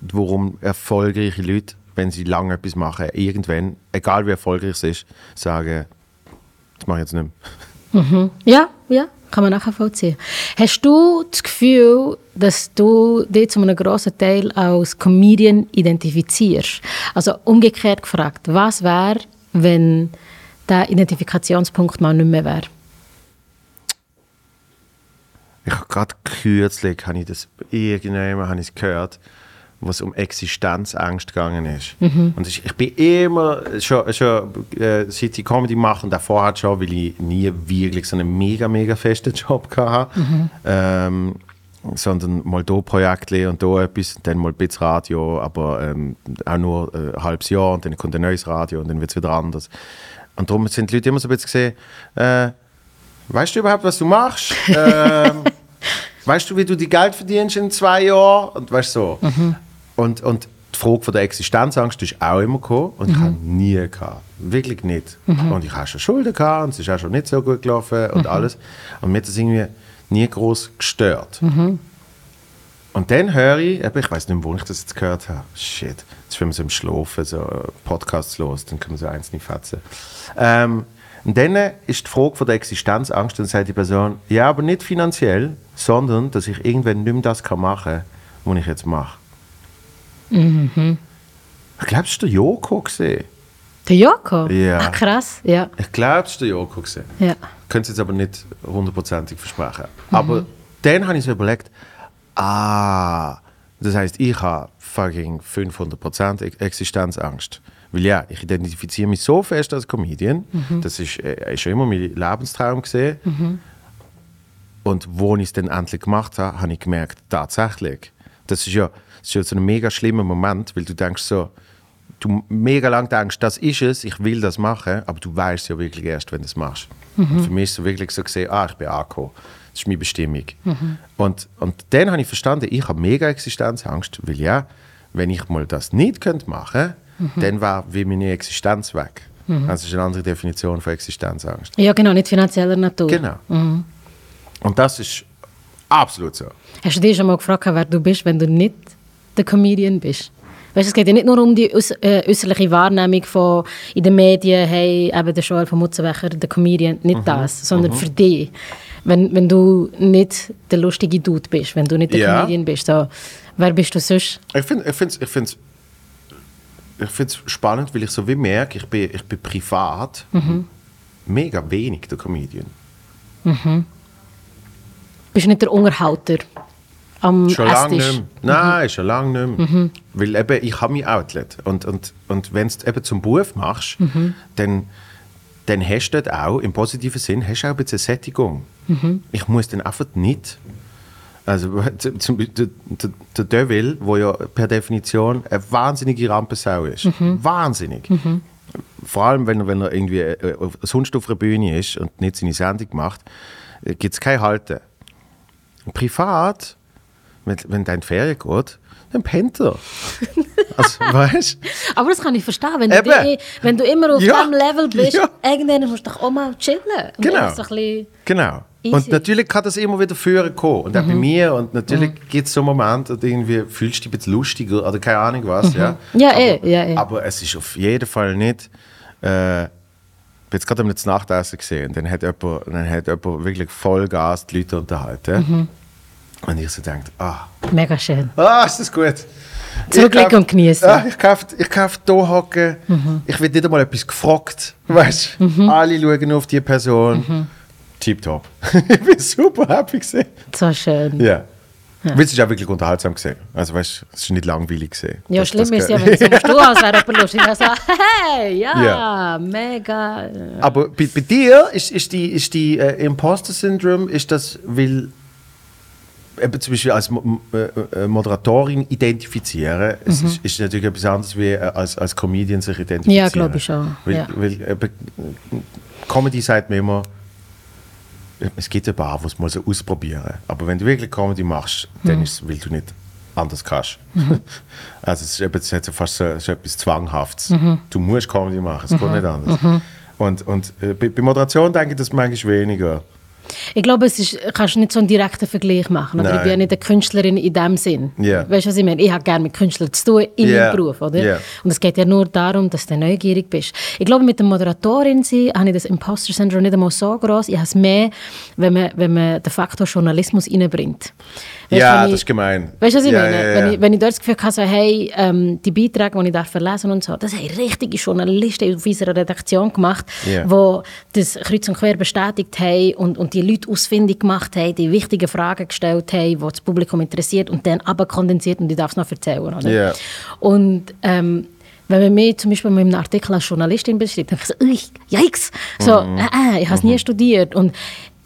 warum erfolgreiche Leute, wenn sie lange etwas machen, irgendwann, egal wie erfolgreich es ist, sagen, das mache ich jetzt nicht mehr. Ja, ja, kann man nachher vollziehen. Hast du das Gefühl, dass du dich zu einem grossen Teil als Comedian identifizierst? Also umgekehrt gefragt, was wäre, wenn der Identifikationspunkt mal nicht mehr wäre? Ich habe gerade kürzlich habe ich das irgendjemand habe ich gehört, wo es um Existenzangst gegangen ist. Und ich, ich bin immer schon, schon äh, seit ich Comedy mache und davor hat schon, weil ich nie wirklich so einen mega mega festen Job hatte, ähm, sondern mal da Projekte und da etwas, dann mal ein bisschen Radio, aber ähm, auch nur äh, ein halbes Jahr und dann kommt ein neues Radio und dann wird es wieder anders. Und darum sind die Leute immer so ein bisschen gesehen, äh, Weißt du überhaupt, was du machst? ähm, weißt du, wie du die Geld verdienst in zwei Jahren? Und weißt so. Und, und die Frage von der Existenzangst ist auch immer gekommen und ich habe nie gehabt. Wirklich nicht. Und ich habe schon Schulden gehabt und es ist auch schon nicht so gut gelaufen und alles. Und mir hat das irgendwie nie groß gestört. Und dann höre ich, ich weiß nicht mehr, wo ich das jetzt gehört habe. Shit, jetzt wenn wir so im Schlafen so Podcasts los, dann können wir so eins nicht fetzen. Ähm, Und dann ist die Frage von der Existenzangst, dann sagt die Person, ja, aber nicht finanziell, sondern, dass ich irgendwann nicht mehr das kann machen kann, was ich jetzt mache. Mhm. Ich glaube, es war der Joko. Gewesen. Der Joko? Ja. Ah, krass, ja. Ich glaube, es war der Joko. Gewesen. ja. Ich könnte es jetzt aber nicht hundertprozentig versprechen. Mhm. Aber dann habe ich so überlegt, ah, das heißt, ich habe fucking 500% Ex- Existenzangst. Weil ja, ich identifiziere mich so fest als Comedian, Mhm. das ist, äh, ist schon immer mein Lebenstraum gesehen. Und wo ich es dann endlich gemacht habe, habe ich gemerkt, tatsächlich, das ist ja, das ist ja so ein mega schlimmer Moment, weil du denkst so, du mega lang denkst, das ist es, ich will das machen, aber du weißt ja wirklich erst, wenn du es machst. Und für mich ist es so wirklich so gesehen, ah, ich bin angekommen. Das ist meine Bestimmung. Und, und dann habe ich verstanden, ich habe mega Existenzangst, weil ja, wenn ich mal das nicht könnte machen dann war wie meine Existenz weg. Das ist eine andere Definition von Existenzangst. Ja, genau, nicht finanzieller Natur. Genau. Und das ist absolut so. Hast du dich schon mal gefragt, wer du bist, wenn du nicht der Comedian bist? Weißt, es geht ja nicht nur um die äh, äußerliche Wahrnehmung von in den Medien, hey, eben der Joel von Mutzenbecher, der Comedian, nicht das, sondern für dich. Wenn, wenn du nicht der lustige Dude bist, wenn du nicht der Ja. Comedian bist, so, wer bist du sonst? Ich finde es ich find's, ich find's, ich find's spannend, weil ich so wie merke, ich bin, ich bin privat mega wenig der Comedian. Bist du nicht der Unterhalter am Schon lange nicht mehr. Nein, schon lange nicht mehr. Weil eben, ich habe mein Outlet. Und, und, und wenn du es eben zum Beruf machst, dann, dann hast du dort auch, im positiven Sinn, hast du auch ein bisschen Sättigung. Ich muss dann einfach nicht... Also zum, zum, der, der, der ja per Definition eine wahnsinnige Rampensau ist. Wahnsinnig. Vor allem, wenn er, wenn er irgendwie äh, auf- sonst auf einer Bühne ist und nicht seine Sendung macht, gibt es kein Halten. Privat, wenn, wenn dein Ferien geht, dann pennt er. Also, weißt Aber das kann ich verstehen, wenn du, die, wenn du immer auf Ja. diesem Level bist, Ja. irgendwann musst du doch auch mal chillen. Genau. Genau. Easy. Und natürlich kann das immer wieder führen kommen. Und auch bei mir. Und natürlich gibt es so Momente, du irgendwie fühlst du dich ein bisschen lustiger oder keine Ahnung was. Ja, Ja, aber, eh, ja, eh. aber es ist auf jeden Fall nicht. Äh, ich bin jetzt gerade am Nachtessen gesehen und dann hat jemand, dann hat jemand wirklich Vollgas die Leute unterhalten. Und ich so denkt, ah, mega schön. Ah, ist das gut. Zurücklegen und genießen. Ja, ich kaufe ich kauf hier hocken. Ich werde nicht einmal etwas gefragt. Weißt Alle schauen auf die Person. Tipptopp. ich bin super happy gesehen. So schön. Ja. Weil es ist auch wirklich unterhaltsam gesehen. Also weißt es ist nicht langweilig gesehen. Ja, Das- schlimm das ist ja, wenn du so tust, als wäre jemand lustig. Dann so, hey, ja, Ja. mega. Aber bei, bei dir ist, ist die, ist die äh, Imposter-Syndrom, ist das, weil eben zum Beispiel als äh, äh, Moderatorin identifizieren, es ist, ist natürlich etwas anderes wie äh, als, als Comedian sich identifizieren. Mhm. Ja, glaube ich schon, Weil, ja. weil eben, Comedy sagt mir immer, es gibt ein paar, die es mal so ausprobieren. Aber wenn du wirklich Comedy machst, Mhm. dann ist es, weil du nicht anders kannst. Also es ist, eben, es so fast so, so etwas Zwanghaftes. Mhm. Du musst Comedy machen, es geht nicht anders. Und, und äh, bei, bei Moderation denke ich das manchmal weniger. Ich glaube, es ist, kannst nicht so einen direkten Vergleich machen. Oder? Ich bin ja nicht eine Künstlerin in dem Sinn. Ja. Weißt du, was ich meine? Ich habe gerne mit Künstlern zu tun in Ja. meinem Beruf. Oder? Ja. Und es geht ja nur darum, dass du neugierig bist. Ich glaube, mit der Moderatorin sein, habe ich das Imposter-Syndrom nicht einmal so groß. Ich habe es mehr, wenn man, wenn man den Faktor Journalismus reinbringt. Weißt, ja, wenn das ich- ist gemein. Weißt du, was ich ja, meine? Ja, ja. Wenn, ich, wenn ich dort das Gefühl habe, so, hey, ähm, die Beiträge, die ich darf verlesen und so, das haben richtige Journalisten auf unserer Redaktion gemacht, Ja. die das kreuz und quer bestätigt haben und, und die Leute ausfindig gemacht haben, die wichtige Fragen gestellt haben, die das Publikum interessiert und dann aber kondensiert und ich darf es noch erzählen. Oder? Ja. Und ähm, wenn man mich zum Beispiel mit einem Artikel als Journalistin beschreibt, dann denke ich so, «Ui, yikes, so, Mhm. äh, äh, ich habe es nie studiert. Und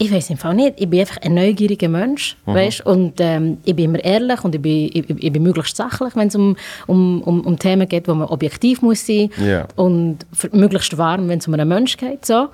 ich weiß Fall nicht, ich bin einfach ein neugieriger Mensch, Mhm. weißt? und ähm, ich bin immer ehrlich und ich bin, ich, ich bin möglichst sachlich, wenn es um, um, um, um Themen geht, wo man objektiv muss sein Ja. und möglichst warm, wenn es um einen Mensch geht. So.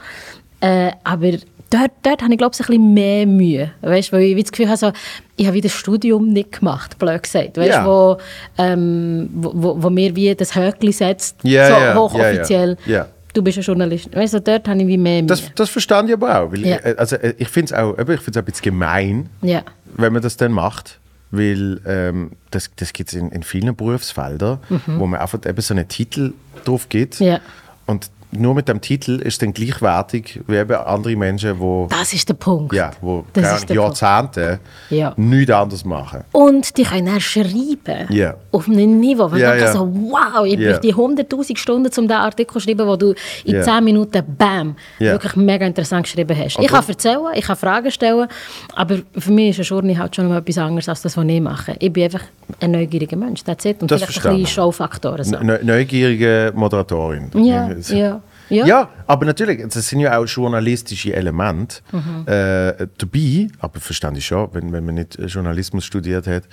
Äh, aber dort, dort habe ich glaube ich ein bisschen mehr Mühe, weißt? weil ich das Gefühl habe, so, ich habe wie das Studium nicht gemacht, blöd gesagt, weißt? Ja. wo, ähm, wo, wo, wo mir wie das Höckli setzt, Ja, so ja, hochoffiziell. ja. Du bist ein Journalist. Weißt du, dort habe ich wie mehr Mühe. Das, das verstand ich aber auch. Weil Ja. ich, also, äh, ich finde es auch, ich find's auch ein bisschen gemein, ja. wenn man das dann macht. Weil ähm, das, das gibt es in, in vielen Berufsfeldern, wo man einfach eben so einen Titel drauf gibt. Ja. Und nur mit dem Titel ist dann gleichwertig wie eben andere Menschen, die Das ist der Punkt. ja, wo. Jahrzehnte Ja. nichts anderes machen. Und die können dann schreiben. Ja. Auf einem Niveau. Wo Ja, ich ja. so, wow, ich brauche die 100'000 Stunden, um diesen Artikel zu schreiben, wo du in Ja. 10 Minuten, bam, Ja. wirklich mega interessant geschrieben hast. Und ich kann erzählen, ich kann Fragen stellen, aber für mich ist eine Journey halt schon noch etwas anderes als das, was ich mache. Ich bin einfach ein neugieriger Mensch, that's it. Und Das vielleicht ein verstehe bisschen. Showfaktoren. So. Ne neugierige Moderatorin. Ja, ja, ja. Ja, aber natürlich, das sind ja auch journalistische Elemente Mhm. äh, dabei, aber verstand ich schon, wenn, wenn man nicht äh, Journalismus studiert hat.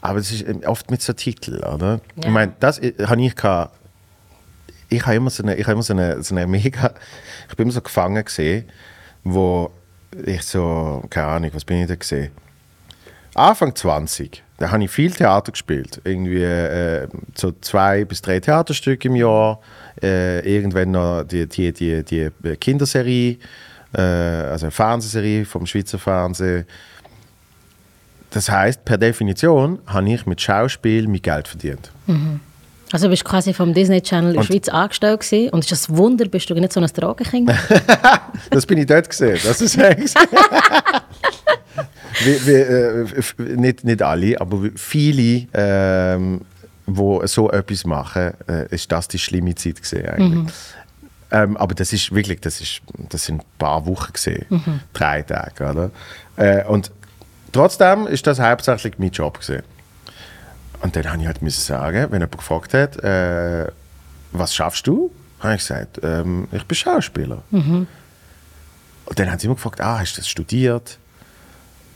Aber es ist ähm, oft mit so Titeln, oder? Ja. Ich meine, das äh, habe ich gehabt. Ich habe immer so eine, ich habe immer so eine, so eine mega, ich bin immer so gefangen gesehen, wo ich so, keine Ahnung, was bin ich da gesehen? Anfang 20, da habe ich viel Theater gespielt. Irgendwie äh, so zwei bis drei Theaterstücke im Jahr. Äh, irgendwann noch die, die, die, die Kinderserie, äh, also eine Fernsehserie vom Schweizer Fernsehen. Das heißt, per Definition habe ich mit Schauspiel mein Geld verdient. Also bist du quasi vom Disney Channel in der Schweiz angestellt gewesen und es ist ein Wunder, bist du nicht so ein Drogenkind? Das bin ich dort gesehen. Das ist wie, wie, äh, nicht, nicht alle, aber viele, ähm, wo so etwas machen, äh, ist das die schlimme Zeit gesehen eigentlich. Ähm, aber das ist wirklich, das ist, das sind ein paar Wochen gesehen, drei Tage, oder? Äh, und trotzdem ist das hauptsächlich mein Job gesehen. Und dann habe ich halt müssen sagen, wenn jemand gefragt hat, äh, was schaffst du? Habe ich gesagt, ähm, ich bin Schauspieler. Und dann haben sie immer gefragt, ah, hast du das studiert?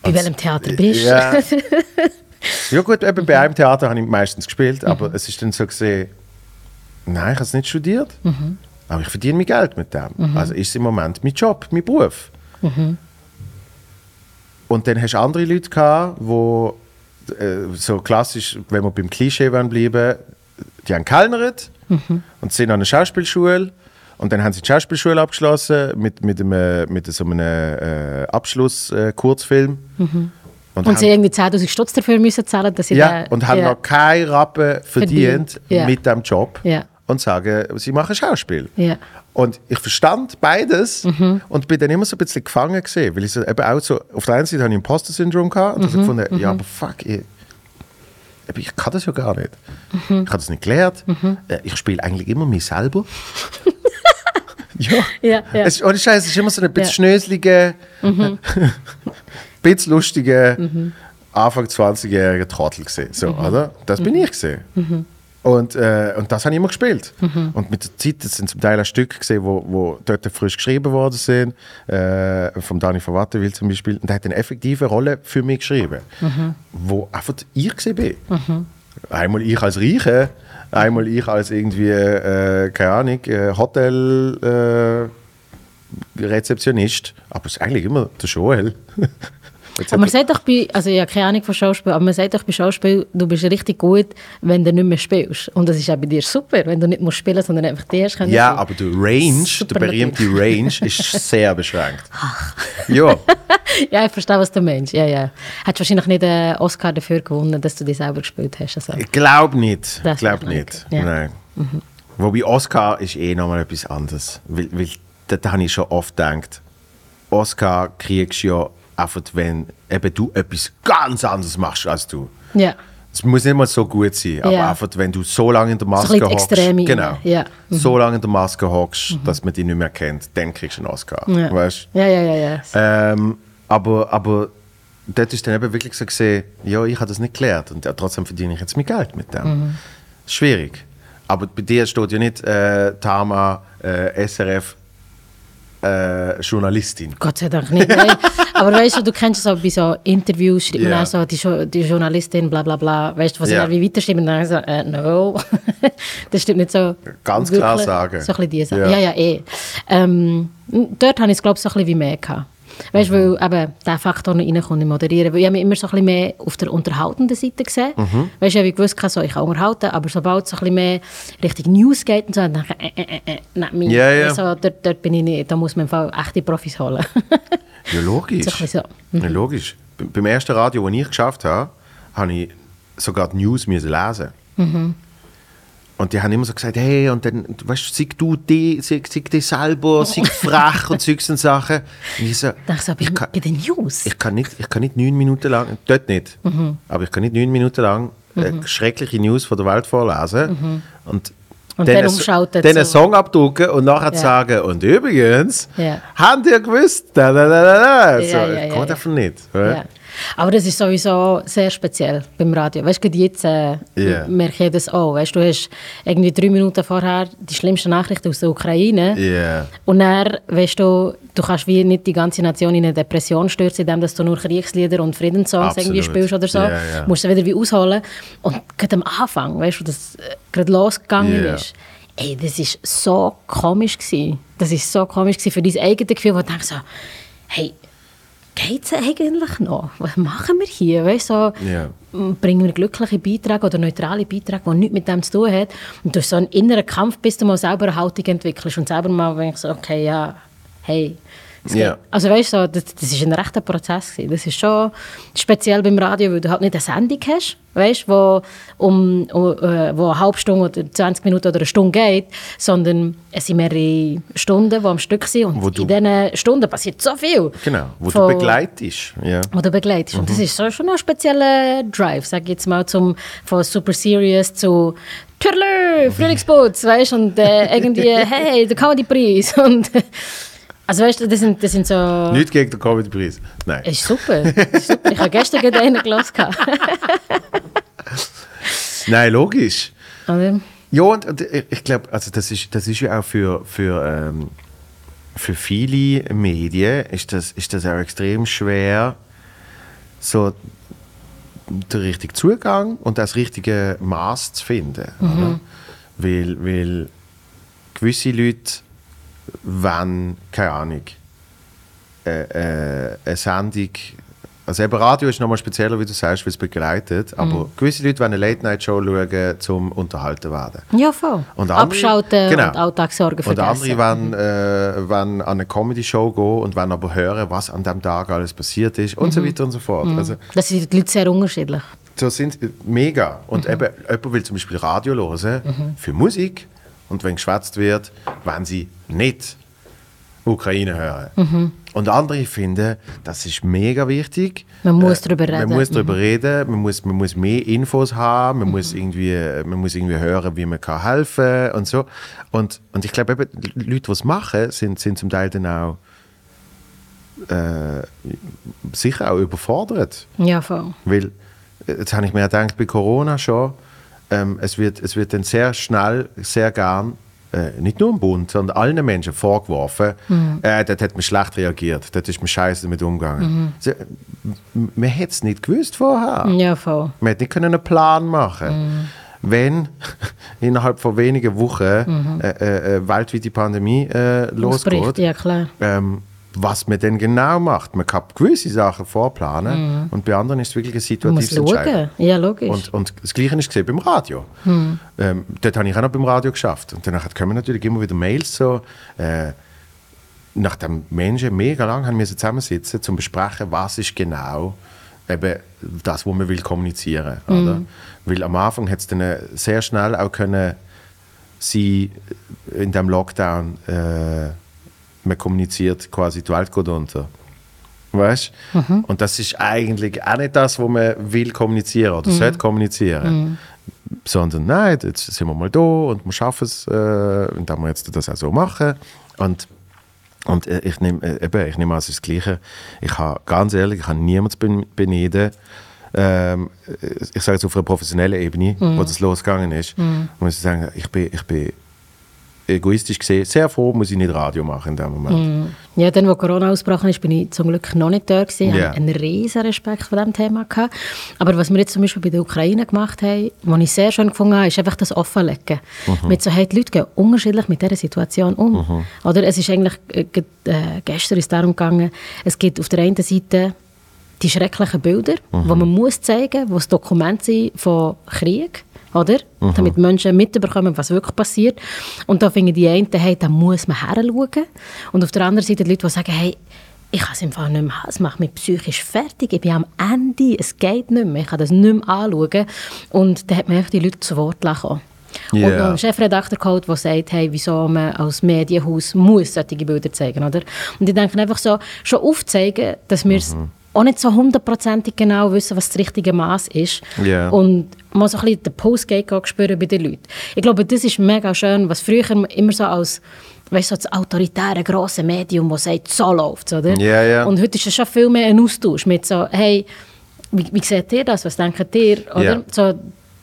Bei welchem Theater bist du? Ja. Ja gut, eben bei einem Theater habe ich meistens gespielt, aber es ist dann so gesehen, nein, ich habe es nicht studiert, aber ich verdiene mein Geld mit dem. Also ist es im Moment mein Job, mein Beruf. Und dann hast du andere Leute gehabt, wo äh, so klassisch, wenn wir beim Klischee bleiben, die haben kellnert und sind an einer Schauspielschule und dann haben sie die Schauspielschule abgeschlossen mit, mit, einem, mit so einem äh, Abschluss-Kurzfilm. Und haben- sie irgendwie 10'000 Stutz dafür müssen zahlen, dass sie ja, den- und haben ja. noch keinen Rappen verdient, ja. mit dem Job Ja. und sagen, sie machen Schauspiel. Ja. Und ich verstand beides und bin dann immer so ein bisschen gefangen gesehen, weil ich so eben auch so, auf der einen Seite hatte ich Imposter-Syndrom gehabt und mhm. gefunden, ja, aber fuck, ich, ich kann das ja gar nicht. Ich habe das nicht gelernt. Äh, Ich spiele eigentlich immer mich selber. ja. Ja, ja. Es, ohne Scheiß, es ist immer so ein bisschen Ja. schnöselige, Mhm. bisschen lustige, Anfang 20-jährige Trottel gesehen. So, Mhm. oder? Das bin ich gesehen. Und, äh, und das habe ich immer gespielt. Und mit der Zeit, das sind zum Teil auch Stücke gesehen, wo, wo dort frisch geschrieben worden sind, äh, vom Dani von Wattenwil zum Beispiel. Und der hat eine effektive Rolle für mich geschrieben, wo einfach ich gesehen bin. Einmal ich als Reiche, einmal ich als irgendwie, äh, keine Ahnung, äh, Hotel äh, Rezeptionist. Aber es ist eigentlich immer der Joel. Jetzt Aber man sagt doch bei, also ich habe keine Ahnung von Schauspiel, aber man sagt doch bei Schauspiel, du bist richtig gut, wenn du nicht mehr spielst. Und das ist auch bei dir super, wenn du nicht musst spielen, sondern einfach die hast können. Ja, aber der Range, der berühmte Range, ist sehr beschränkt. ja, Ja, ich verstehe, was du meinst. Ja, ja. Hättest wahrscheinlich nicht einen Oscar dafür gewonnen, dass du dich selber gespielt hast. Also. ich glaube nicht. Das Ich glaube glaube ich nicht. ja. Nein. Wobei Oscar ist eh nochmal etwas anderes. Weil, weil da habe ich schon oft gedacht, Oscar kriegst du ja einfach, wenn eben du etwas ganz anderes machst als du. Ja. Es muss nicht mal so gut sein, aber Ja. einfach, wenn du so lange in der So Maske bisschen hockst, Extreme genau, ja. Mhm. so lange in der Maske hockst, dass man dich nicht mehr kennt, dann kriegst du einen Oscar. Ja. Weißt? ja, ja, ja, ja. Ähm, aber, aber dort ist dann eben wirklich so gesehen, ja, ich habe das nicht gelernt und trotzdem verdiene ich jetzt mein Geld mit dem. Mhm. Schwierig. Aber bei dir steht ja nicht äh, Tama, äh, SRF, äh, Journalistin. Gott sei Dank nicht. Nein. Aber weißt du, du kennst es auch bei so Interviews, schreibt man Ja. auch so, die, Jo- die Journalistin, bla bla bla. Weißt du, was dann wie weiterschreiben? Und dann so, äh, no. das stimmt nicht so. Ganz klar sagen. So ein bisschen die Sache. Ja. Ja, ja, eh. Ähm, dort habe ich es, glaube ich, so ein bisschen wie mehr gehabt. Weißt du, Mhm. weil eben der Faktor noch reinkommt im Moderieren. Weil ich habe mich immer so ein bisschen mehr auf der unterhaltenden Seite gesehen. Mhm. Weißt du, ich gewusst, so, ich kann unterhalten, aber sobald es so ein bisschen mehr Richtung News geht und so, dann denke ich, äh, äh, äh, mich. Ja, ja. Also, dort, dort bin ich nicht. Da muss man im Fall echte Profis holen. Ja, logisch. So so. Ja, logisch. Beim ersten Radio, das ich geschafft habe, habe ich sogar die News lesen. Und die haben immer so gesagt, hey, und dann, weißt du, sag du die, sag, sag die selber, sag frech und und Sachen. Und ich so, Dann so, bei, ich kann, bei den News. ich kann nicht, ich kann nicht neun Minuten lang, dort nicht, aber ich kann nicht neun Minuten lang äh, schreckliche News von der Welt vorlesen und, Und dann dann dann einen Song abdrucken und nachher Ja. sagen, und übrigens, Ja. habt ihr gewusst, da, da, da, da, da. So, Ja, ja, ja, ja. einfach nicht. Ja. Aber das ist sowieso sehr speziell beim Radio. Weißt du, jetzt äh, Ja. merke ich das auch. Weißt du, hast irgendwie drei Minuten vorher die schlimmsten Nachrichten aus der Ukraine. Ja. Und dann, weißt du, du kannst wie nicht die ganze Nation in eine Depression stürzen, indem dass du nur Kriegslieder und Friedenssongs Absolut. irgendwie spielst oder so. Ja, ja. Musst du wieder wie ausholen. Und gerade am Anfang, weißt du, das äh, gerade losgegangen ist, ey, das ist so komisch gewesen. Das ist so komisch gewesen für dein eigenes Gefühl, wo du denkst so, hey, geht's eigentlich noch? Was machen wir hier? Weißt, so, m, bringen wir glückliche Beiträge oder neutrale Beiträge, die nichts mit dem zu tun haben. Und durch so einen inneren Kampf, bis du mal selber eine Haltung entwickelst und selber mal denkst, okay, ja, hey. Ja. Also weißt du, so, das, das ist ein rechter Prozess. Gewesen. Das ist schon speziell beim Radio, weil du halt nicht eine Sendung hast, weißt, wo, um, äh, wo eine halbe Stunde oder 20 Minuten oder eine Stunde geht, sondern es sind mehrere Stunden, die am Stück sind und Wo du- in diesen Stunden passiert so viel. Genau, wo Von- du begleitest. Ja. wo du begleitest. Und das ist so schon ein spezieller Drive, sag ich jetzt mal, zum, von super serious zu Tüdelö, Frühlingsputz, weißt du, und äh, irgendwie, hey, der Comedy-Preis. Und, also weißt du, das sind, das sind so... Nicht gegen den Comedy-Preis. Nein. Ist super, ist super. Ich habe gestern gerade einen gelassen. Nein, logisch. Oder? Ja, und, und ich, glaube, also das ist, das ist ja auch für, für, ähm, für viele Medien ist das, ist das auch extrem schwer, so den richtigen Zugang und das richtige Maß zu finden. Oder? Weil, weil gewisse Leute wenn, keine Ahnung, äh, äh, eine Sendung, also eben Radio ist nochmal spezieller, wie du sagst, weil es begleitet, aber gewisse Leute wollen eine Late-Night-Show schauen, zum unterhalten werden. Ja, voll. Und andere- Abschalten genau. und Alltagssorgen Und vergessen. andere wollen, äh, wollen an eine Comedy-Show gehen und wollen aber hören, was an dem Tag alles passiert ist und so weiter und so fort. Also, Das sind die Leute sehr unterschiedlich. so sind mega. Und eben, jemand will zum Beispiel Radio hören für Musik und wenn geschwätzt wird, wenn sie nicht Ukraine hören. Und andere finden, das ist mega wichtig. Man muss Äh, drüber reden. Man muss darüber reden, man muss, man muss mehr Infos haben, man, muss irgendwie, man muss irgendwie hören, wie man kann helfen kann und so. Und, und ich glaube, die Leute, die es machen, sind, sind zum Teil dann auch äh, sicher auch überfordert. Ja, voll. Weil, äh, jetzt habe ich mir gedacht, bei Corona schon, ähm, es, wird, es wird dann sehr schnell, sehr gern, äh, nicht nur im Bund, sondern allen Menschen vorgeworfen, äh, dort hat man schlecht reagiert, dort ist man scheiße damit umgegangen. So, m- man hätte es nicht gewusst vorher. Ja, voll. Man hätte nicht können einen Plan machen Wenn innerhalb von wenigen Wochen äh, äh, äh, weltweit die Pandemie äh, losgeht, ja klar. ähm, was man denn genau macht. Man kann gewisse Sachen vorplanen und bei anderen ist es wirklich ein situatives Entscheiden. Ja, logisch. Und, und das Gleiche ist gesehen beim Radio. Ähm, dort habe ich auch noch beim Radio geschafft. Und danach kommen natürlich immer wieder Mails so, äh, nachdem Menschen mega lang haben müssen zusammensitzen um zu besprechen, was ist genau eben das, was man will kommunizieren. Oder? Weil am Anfang hat es dann äh, sehr schnell auch können sein, in dem Lockdown, äh, man kommuniziert quasi, die Welt geht unter. Weißt? Und das ist eigentlich auch nicht das, was man will kommunizieren oder sollte kommunizieren. Sondern nein, jetzt sind wir mal da und wir schaffen es, äh, und dann wir jetzt das auch so machen. Und, und äh, ich nehme äh, eben, ich nehme also das Gleiche. Ich habe ganz ehrlich, ich habe niemanden zu ben- beneiden. Ähm, ich sage jetzt auf einer professionellen Ebene, wo das losgegangen ist, muss ich sagen, ich bin, ich bin egoistisch gesehen sehr froh, muss ich nicht Radio machen in dem Moment. Ja, dann, wo Corona ausgebrochen ist, bin ich zum Glück noch nicht da gewesen. Hatte einen riesen Respekt vor diesem Thema. Gehabt. Aber was wir jetzt zum Beispiel bei der Ukraine gemacht haben, was ich sehr schön gefunden habe, ist einfach das Offenlegen. Mit so, hey, die Leute gehen unterschiedlich mit dieser Situation um. Oder es ist eigentlich, äh, äh, gestern ist es darum gegangen, es gibt auf der einen Seite die schrecklichen Bilder, die man muss zeigen, die das Dokument sind von Krieg, oder? Damit Menschen mitbekommen, was wirklich passiert. Und da finden die einen, hey, da muss man heranschauen. Und auf der anderen Seite die Leute, die sagen, hey, ich kann es im Fall nicht mehr haben, es macht mich psychisch fertig, ich bin am Ende, es geht nicht mehr, ich kann das nicht mehr anschauen. Und da hat man einfach die Leute zu Wort lassen. Und Ja. noch einen Chefredakteur geholt, der sagt, hey, wieso man als Medienhaus muss solche Bilder zeigen, oder? Und ich denke einfach so, schon aufzeigen, dass wir es auch nicht so hundertprozentig genau wissen, was das richtige Maß ist. Ja. Und mal so ein bisschen den Postgate spüren bei den Leuten. Ich glaube, das ist mega schön, was früher immer so als weißt, so das autoritäre grosse Medium, das sagt, so läuft oder? Ja, ja. Und heute ist es schon viel mehr ein Austausch mit so, hey, wie, wie seht ihr das, was denkt ihr? Oder? So,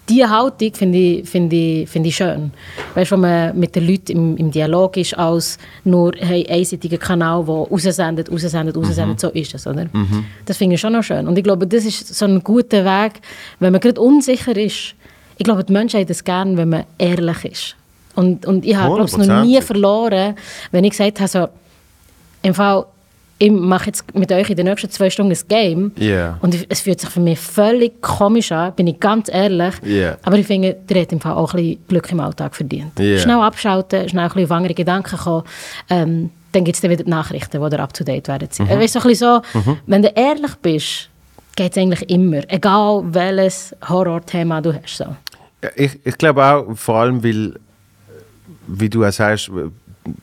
diese Haltung finde ich, finde ich, finde ich schön. Weißt du, wo man mit den Leuten im, im Dialog ist, als nur hey, einseitiger Kanal, der raussendet, raussendet, raussendet, so ist es, oder? Das finde ich schon noch schön. Und ich glaube, das ist so ein guter Weg, wenn man gerade unsicher ist. Ich glaube, die Menschen haben das gerne, wenn man ehrlich ist. Und, und ich habe, ich, noch nie verloren, wenn ich gesagt habe, so, im Fall, ich mache jetzt mit euch in den nächsten zwei Stunden ein Game. Ja. Und es fühlt sich für mich völlig komisch an, bin ich ganz ehrlich. Ja. Aber ich finde, der hat im Fall auch ein bisschen Glück im Alltag verdient. Ja. Schnell abschalten, schnell ein bisschen auf andere Gedanken kommen. Ähm, dann gibt es dann wieder die Nachrichten, die da up-to-date werden. Mhm. Mhm. Weißt du, so ein bisschen so, wenn du ehrlich bist, geht es eigentlich immer. Egal welches Horrorthema du hast. So. Ich, ich glaube auch, vor allem, weil, wie du auch sagst,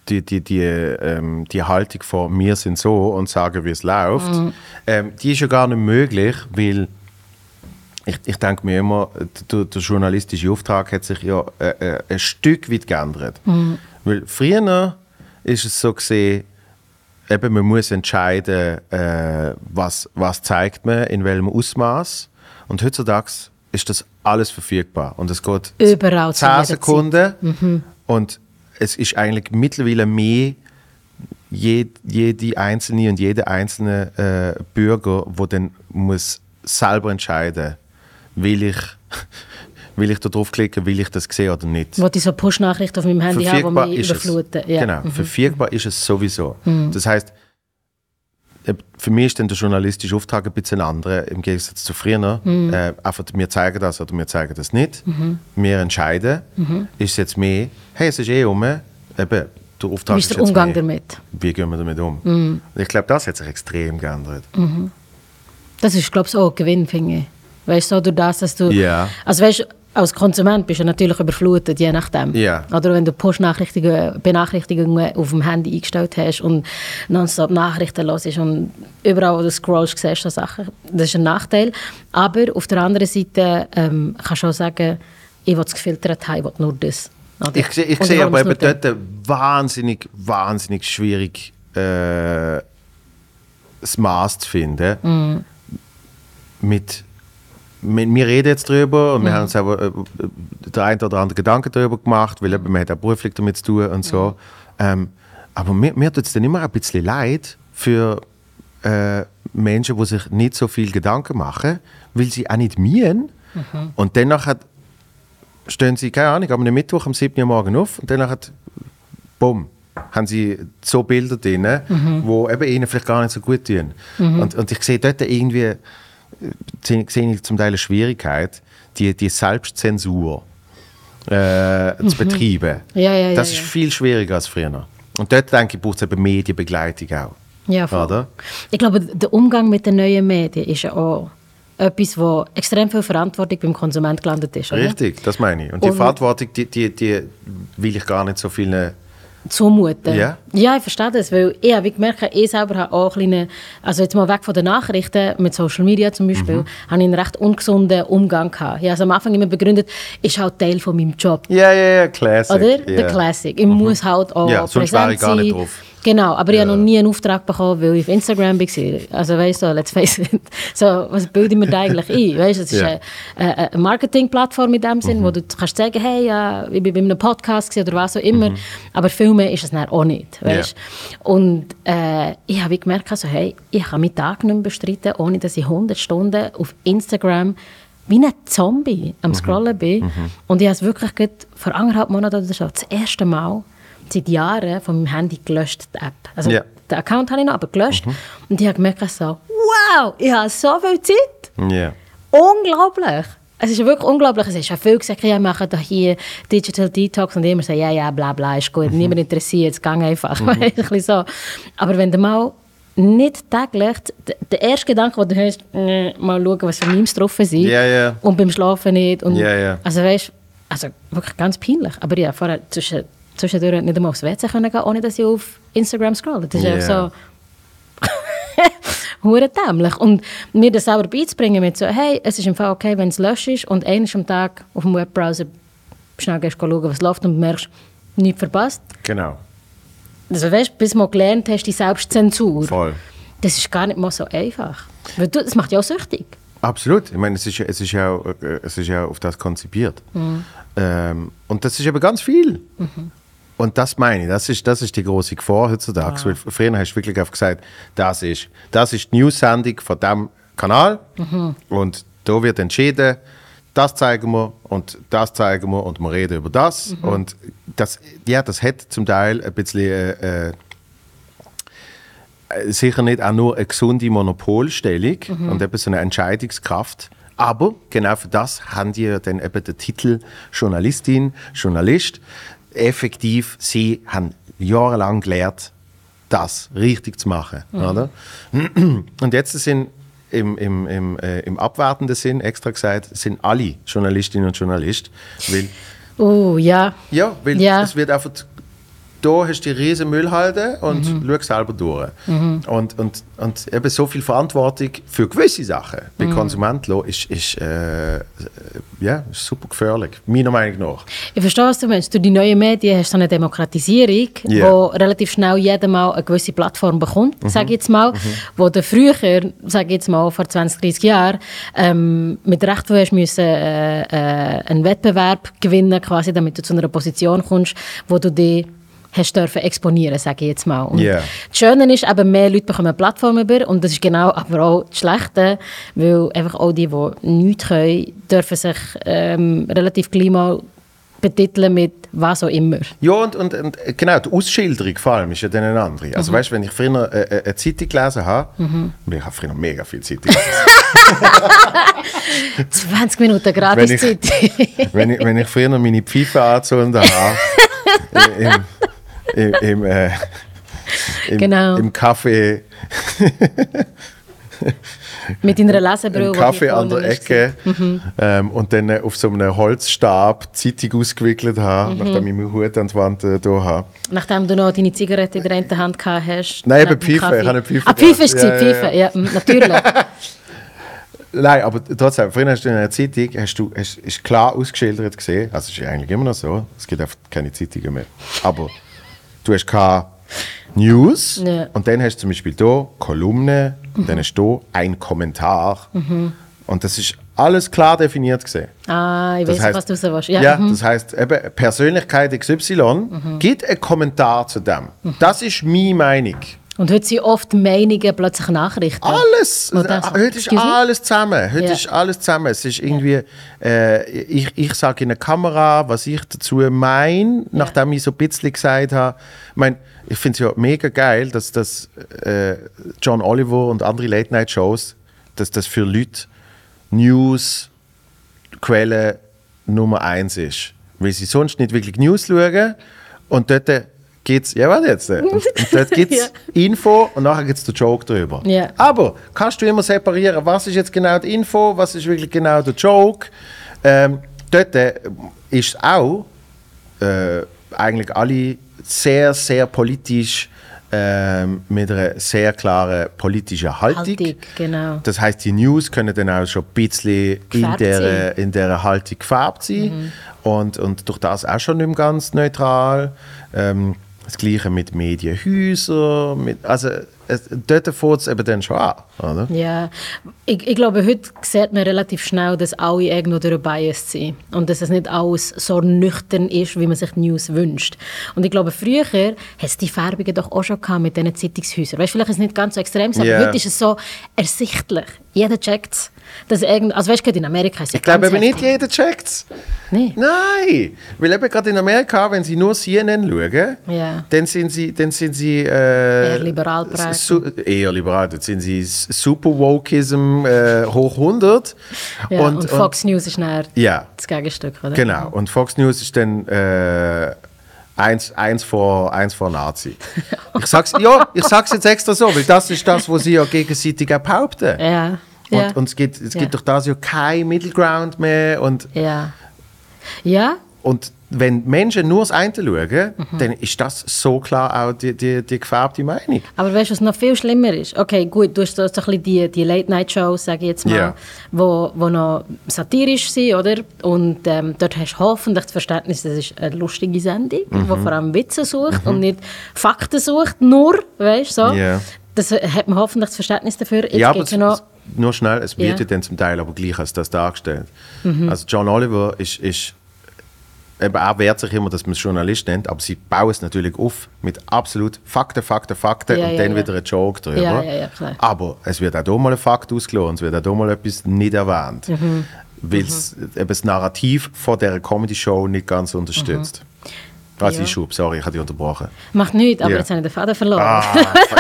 die, die, die, ähm, die Haltung von wir sind so und sagen, wie es läuft, ähm, die ist ja gar nicht möglich, weil ich, ich denke mir immer, der, der journalistische Auftrag hat sich ja äh, äh, ein Stück weit geändert. Weil früher ist es so gesehen, eben, man muss entscheiden, äh, was, was zeigt man, in welchem Ausmaß. Und heutzutage ist das alles verfügbar. Und es geht Überall, zu 10 jeder Zeit. Sekunden. Und es ist eigentlich mittlerweile mehr je, jede einzelne und jeder einzelne äh, Bürger, der dann muss selber entscheiden will ich, will ich da draufklicken, will ich das sehen oder nicht. Wo ich so Push-Nachrichten auf meinem Handy habe, die mich überfluten. Ja. Mhm. Genau, verfügbar ist es sowieso. Das heißt, für mich ist dann der journalistische Auftrag ein bisschen anderer im Gegensatz zu früher. Mhm. Äh, einfach, wir zeigen das oder wir zeigen das nicht. Wir entscheiden. Mhm. Ist es jetzt mehr, hey, es ist eh um, eben, der Auftrag Wie ist der jetzt Umgang mehr. damit? Wie gehen wir damit um? Mhm. Ich glaube, das hat sich extrem geändert. Das ist, glaube ich, auch ein Gewinn, finde ich. Weißt du, so durch das, dass du... Ja. Also weißt du, als Konsument bist du natürlich überflutet, je nachdem. Ja. Oder wenn du Push-Nachrichtigungen Benachrichtigungen auf dem Handy eingestellt hast und nonstop Nachrichten hörst und überall, wo du scrollst, siehst du Sachen. Das ist ein Nachteil. Aber auf der anderen Seite ähm, kannst du auch sagen, ich will es gefiltert haben, ich will nur das. Oder? Ich, sehe- ich Und sehe aber eben dort wahnsinnig, wahnsinnig schwierig, äh, das Maß zu finden. Mit, mit, wir reden jetzt drüber und wir Mhm. haben uns aber äh, der ein oder andere Gedanken darüber gemacht, weil eben, man hat auch beruflich damit zu tun und so. Ähm, aber mir, mir tut es dann immer ein bisschen leid für äh, Menschen, die sich nicht so viel Gedanken machen, weil sie auch nicht mühen. Mhm. Und dann stehen sie, keine Ahnung, am Mittwoch um 7 Uhr morgen auf und dann bumm, haben sie so Bilder drin, Mhm. wo eben ihnen vielleicht gar nicht so gut tun. Und, und ich sehe dort irgendwie, sehe ich zum Teil eine Schwierigkeit, die, die Selbstzensur äh, zu betreiben. Mhm. Ja, ja, ja, das ist ja. viel schwieriger als früher. Und dort, denke ich, braucht es eben Medienbegleitung auch. Ja, voll. Oder? Ich glaube, der Umgang mit den neuen Medien ist ja auch etwas, wo extrem viel Verantwortung beim Konsument gelandet ist. Oder? Richtig, das meine ich. Und die Und- Verantwortung, die, die, die will ich gar nicht so vielen zumuten. Ja. ja, ich verstehe das, weil ich habe gemerkt, ich selber habe auch kleine, also jetzt mal weg von den Nachrichten, mit Social Media zum Beispiel, Mhm. habe ich einen recht ungesunden Umgang gehabt. Ich habe es am Anfang immer begründet, ist halt Teil von meinem Job. Ja, ja, ja, Classic. Oder? ja. Mhm. Der Classic. Ich muss halt auch Ja, präsent ich gar nicht sein. drauf. Genau, aber ich habe noch nie einen Auftrag bekommen, weil ich auf Instagram war. Also weißt du, let's face it. So, was bilde ich mir da eigentlich ein? Weißt, es ist Ja. Mhm. eine, eine, Marketingplattform in dem Sinn, wo du kannst sagen, hey, ja, ich bin bei einem Podcast oder was auch immer. Mhm. Aber viel mehr ist es dann auch nicht. Weißt? Und äh, ich habe gemerkt, also, hey, ich kann meinen Tag nicht mehr bestreiten, ohne dass ich 100 Stunden auf Instagram wie ein Zombie am Scrollen bin. Und ich habe es wirklich vor anderthalb Monaten oder so das erste Mal seit Jahren von meinem Handy gelöscht, die App. Also Ja. den Account habe ich noch, aber gelöscht. Und ich habe gemerkt, so, wow, ich habe so viel Zeit. Ja. Unglaublich. Es ist wirklich unglaublich. Es ist ja viel gesagt, ja, machen da hier Digital Detox und immer so, ja, ja, bla, bla, ist gut, niemand interessiert, es geht einfach. Du, ein bisschen so. Aber wenn du mal nicht täglich, der erste Gedanke, den du hast, äh, mal schauen, was für Memes drauf sind Ja, ja. und beim Schlafen nicht. Und, ja. Also weißt also wirklich ganz peinlich. Aber ja, vorher zwischen, zwischendurch nicht einmal aufs WC können gehen, ohne dass ich auf Instagram scrolle. Das ist Ja. einfach so... hure dämlich. Und mir das selber beizubringen mit so, hey, es ist im Fall okay, wenn es löscht ist und einmal am Tag auf dem Webbrowser schnell gehst schauen, was läuft und merkst, nichts verpasst. Genau, Also weißt, bis du gelernt hast, die Selbstzensur, voll. das ist gar nicht mal so einfach. Weil du, das macht ja auch süchtig. Absolut. Ich meine, es ist, ja- es ist, ja, äh, es ist ja auf das konzipiert. Ähm, und das ist aber ganz viel. Und das meine ich, das ist, das ist die große Gefahr heutzutage. Weil früher hast du wirklich einfach gesagt, das ist, das ist die News-Sendung von diesem Kanal und da wird entschieden, das zeigen wir und das zeigen wir und wir reden über das. Und das, ja, das hat zum Teil ein bisschen äh, äh, sicher nicht auch nur eine gesunde Monopolstellung und eben so eine Entscheidungskraft. Aber genau für das haben die ja dann eben den Titel Journalistin, Journalist. Effektiv, sie haben jahrelang gelernt, das richtig zu machen. Oder? Und jetzt sind im, im, im, äh, im abwertenden Sinn, extra gesagt, sind alle Journalistinnen und Journalisten. Weil Oh, ja. ja, weil Ja. es wird einfach, da hast du die riesen Müllhalde und Mhm. schau selber durch. Und, und, und eben so viel Verantwortung für gewisse Sachen bei Mhm. Konsumenten ist, ist, äh, ja, ist super gefährlich, meiner Meinung nach. Ich verstehe, was du meinst. Durch die neuen Medien hast du eine Demokratisierung, Ja. wo relativ schnell jeder mal eine gewisse Plattform bekommt, Mhm. sage ich jetzt mal. Wo du früher, sage ich jetzt mal, vor 20, 30 Jahren, ähm, mit Recht wo hast müssen, äh, äh, einen Wettbewerb gewinnen, quasi, damit du zu einer Position kommst, wo du dich hast dürfen exponieren, sage ich jetzt mal. Und Ja. Das Schöne ist, eben mehr Leute bekommen eine Plattform über und das ist genau aber auch das Schlechte, weil einfach auch die, die nichts können, dürfen sich ähm, relativ gleich mal betiteln mit was auch immer. Ja, und, und, und äh, genau, die Ausschilderung vor allem ist ja dann eine andere. Mhm. Also weißt du, wenn ich früher äh, äh, eine Zeitung gelesen habe, und ich habe früher mega viel Zeitung gelesen, 20 Minuten Wenn gratis ich- Zeit. wenn, ich, wenn ich früher meine Pfeife angezündet habe, im, im, im, äh, im, Genau. im Café, mit deiner Lesebrille. Kaffee an der. Ecke Mhm. ähm, und dann äh, auf so einem Holzstab Zeitung ausgewickelt habe, Mhm. nachdem ich meinen Hut an die Wand äh, da habe. Nachdem du noch deine Zigarette in der einen Hand gehabt hast. Nein, eben Pfeife. Kaffee. Ich habe eine Pfeife Ah, Pfeife ist ja, Ja, ja, Pfeife, ja, mm, natürlich. Nein, aber trotzdem, früher hast du in einer Zeitung, hast du, hast, ist klar ausgeschildert gesehen, also es ist eigentlich immer noch so, es gibt einfach keine Zeitungen mehr, aber du hast keine News Ja. und dann hast du zum Beispiel hier Kolumne, und dann hast du ein Kommentar und das ist alles klar definiert gesehen. ah, ich Das weiß, heißt- was du so willst. Ja, Ja, mhm. das heißt, eben Persönlichkeit XY gibt einen Kommentar zu dem. Das ist meine Meinung. Und heute sind oft Meinungen plötzlich Nachrichten. Alles, das- heute ist alles zusammen. Heute Ja. ist alles zusammen. Es ist irgendwie, äh, ich, ich sage in der Kamera, was ich dazu meine, nachdem ich so ein bisschen gesagt habe. Ich meine, ich finde es ja mega geil, dass das äh, John Oliver und andere Late-Night-Shows, dass das für Leute News Quelle Nummer eins ist. Weil sie sonst nicht wirklich News schauen und dort gibt es, ja warte jetzt, und, und dort gibt es Info und nachher gibt es den Joke drüber. Ja. Aber kannst du immer separieren, was ist jetzt genau die Info, was ist wirklich genau der Joke. Ähm, dort äh, ist auch äh, eigentlich alle sehr, sehr politisch ähm, mit einer sehr klaren politischen Haltung. Haltung, genau. Das heißt, die News können dann auch schon ein bisschen in der, in der Haltung gefärbt sein und, und durch das auch schon nicht mehr ganz neutral. Ähm, das Gleiche mit Medienhäusern, mit, also es, dort fängt es eben dann schon an. Oder? Ja, ich, ich glaube, heute sieht man relativ schnell, dass alle irgendwo durch Bias sind und dass es nicht alles so nüchtern ist, wie man sich die News wünscht. Und ich glaube, früher hat es die Färbungen doch auch schon gehabt mit diesen Zeitungshäusern. Weißt, vielleicht ist es nicht ganz so extrem, aber Ja. heute ist es so ersichtlich. Jeder checkt es. Dass irgend, also weißt du, in Amerika ist es Ich glaube eben nicht jeder checkt es. Nee. Nein, weil eben gerade in Amerika, wenn sie nur CNN schauen, Ja. dann sind sie, dann sind sie äh, Eher liberal su- eher liberal, dann sind sie super Wokeism äh, hoch 100. Ja, und, Fox News ist nachher ja, das Gegenstück, oder? genau. Und Fox News ist dann äh, eins, eins, vor, eins vor Nazi. Ich sag's, ja, ich sag's jetzt extra so, weil das ist das, was sie ja gegenseitig behaupten. Ja. Und, ja. und es gibt, es Ja. gibt durch das ja kein Middle Ground mehr und ja. Ja, Und wenn Menschen nur das eine schauen, dann ist das so klar auch die, die, die gefärbte Meinung. aber weißt du, was noch viel schlimmer ist? Okay, gut, du hast so, so ein bisschen die, die Late-Night-Shows, sage ich jetzt mal, Ja. wo, wo noch satirisch sind, oder? Und ähm, dort hast du hoffentlich das Verständnis, das ist eine lustige Sendung, Mhm. die vor allem Witze sucht und nicht Fakten sucht, nur, weißt du, so. Ja. Das hat man hoffentlich das Verständnis dafür. Jetzt ja, aber ja noch... nur schnell, es wird Ja. Mhm. dann zum Teil aber gleich als das dargestellt. Also John Oliver ist, ist eben auch wehrt sich immer, dass man es Journalist nennt, aber sie bauen es natürlich auf mit absolut Fakten, Fakten, Fakten Ja, und ja, dann ja. wieder ein Joke drüber. Ja, ja, ja. Aber es wird auch hier mal ein Fakt ausgelassen, es wird auch hier mal etwas nicht erwähnt, Mhm. weil es eben das Narrativ von dieser Comedy-Show nicht ganz unterstützt. Also Ja. ich schub, sorry, ich habe dich unterbrochen. Macht nichts, aber jetzt habe ich den Faden verloren. Ah,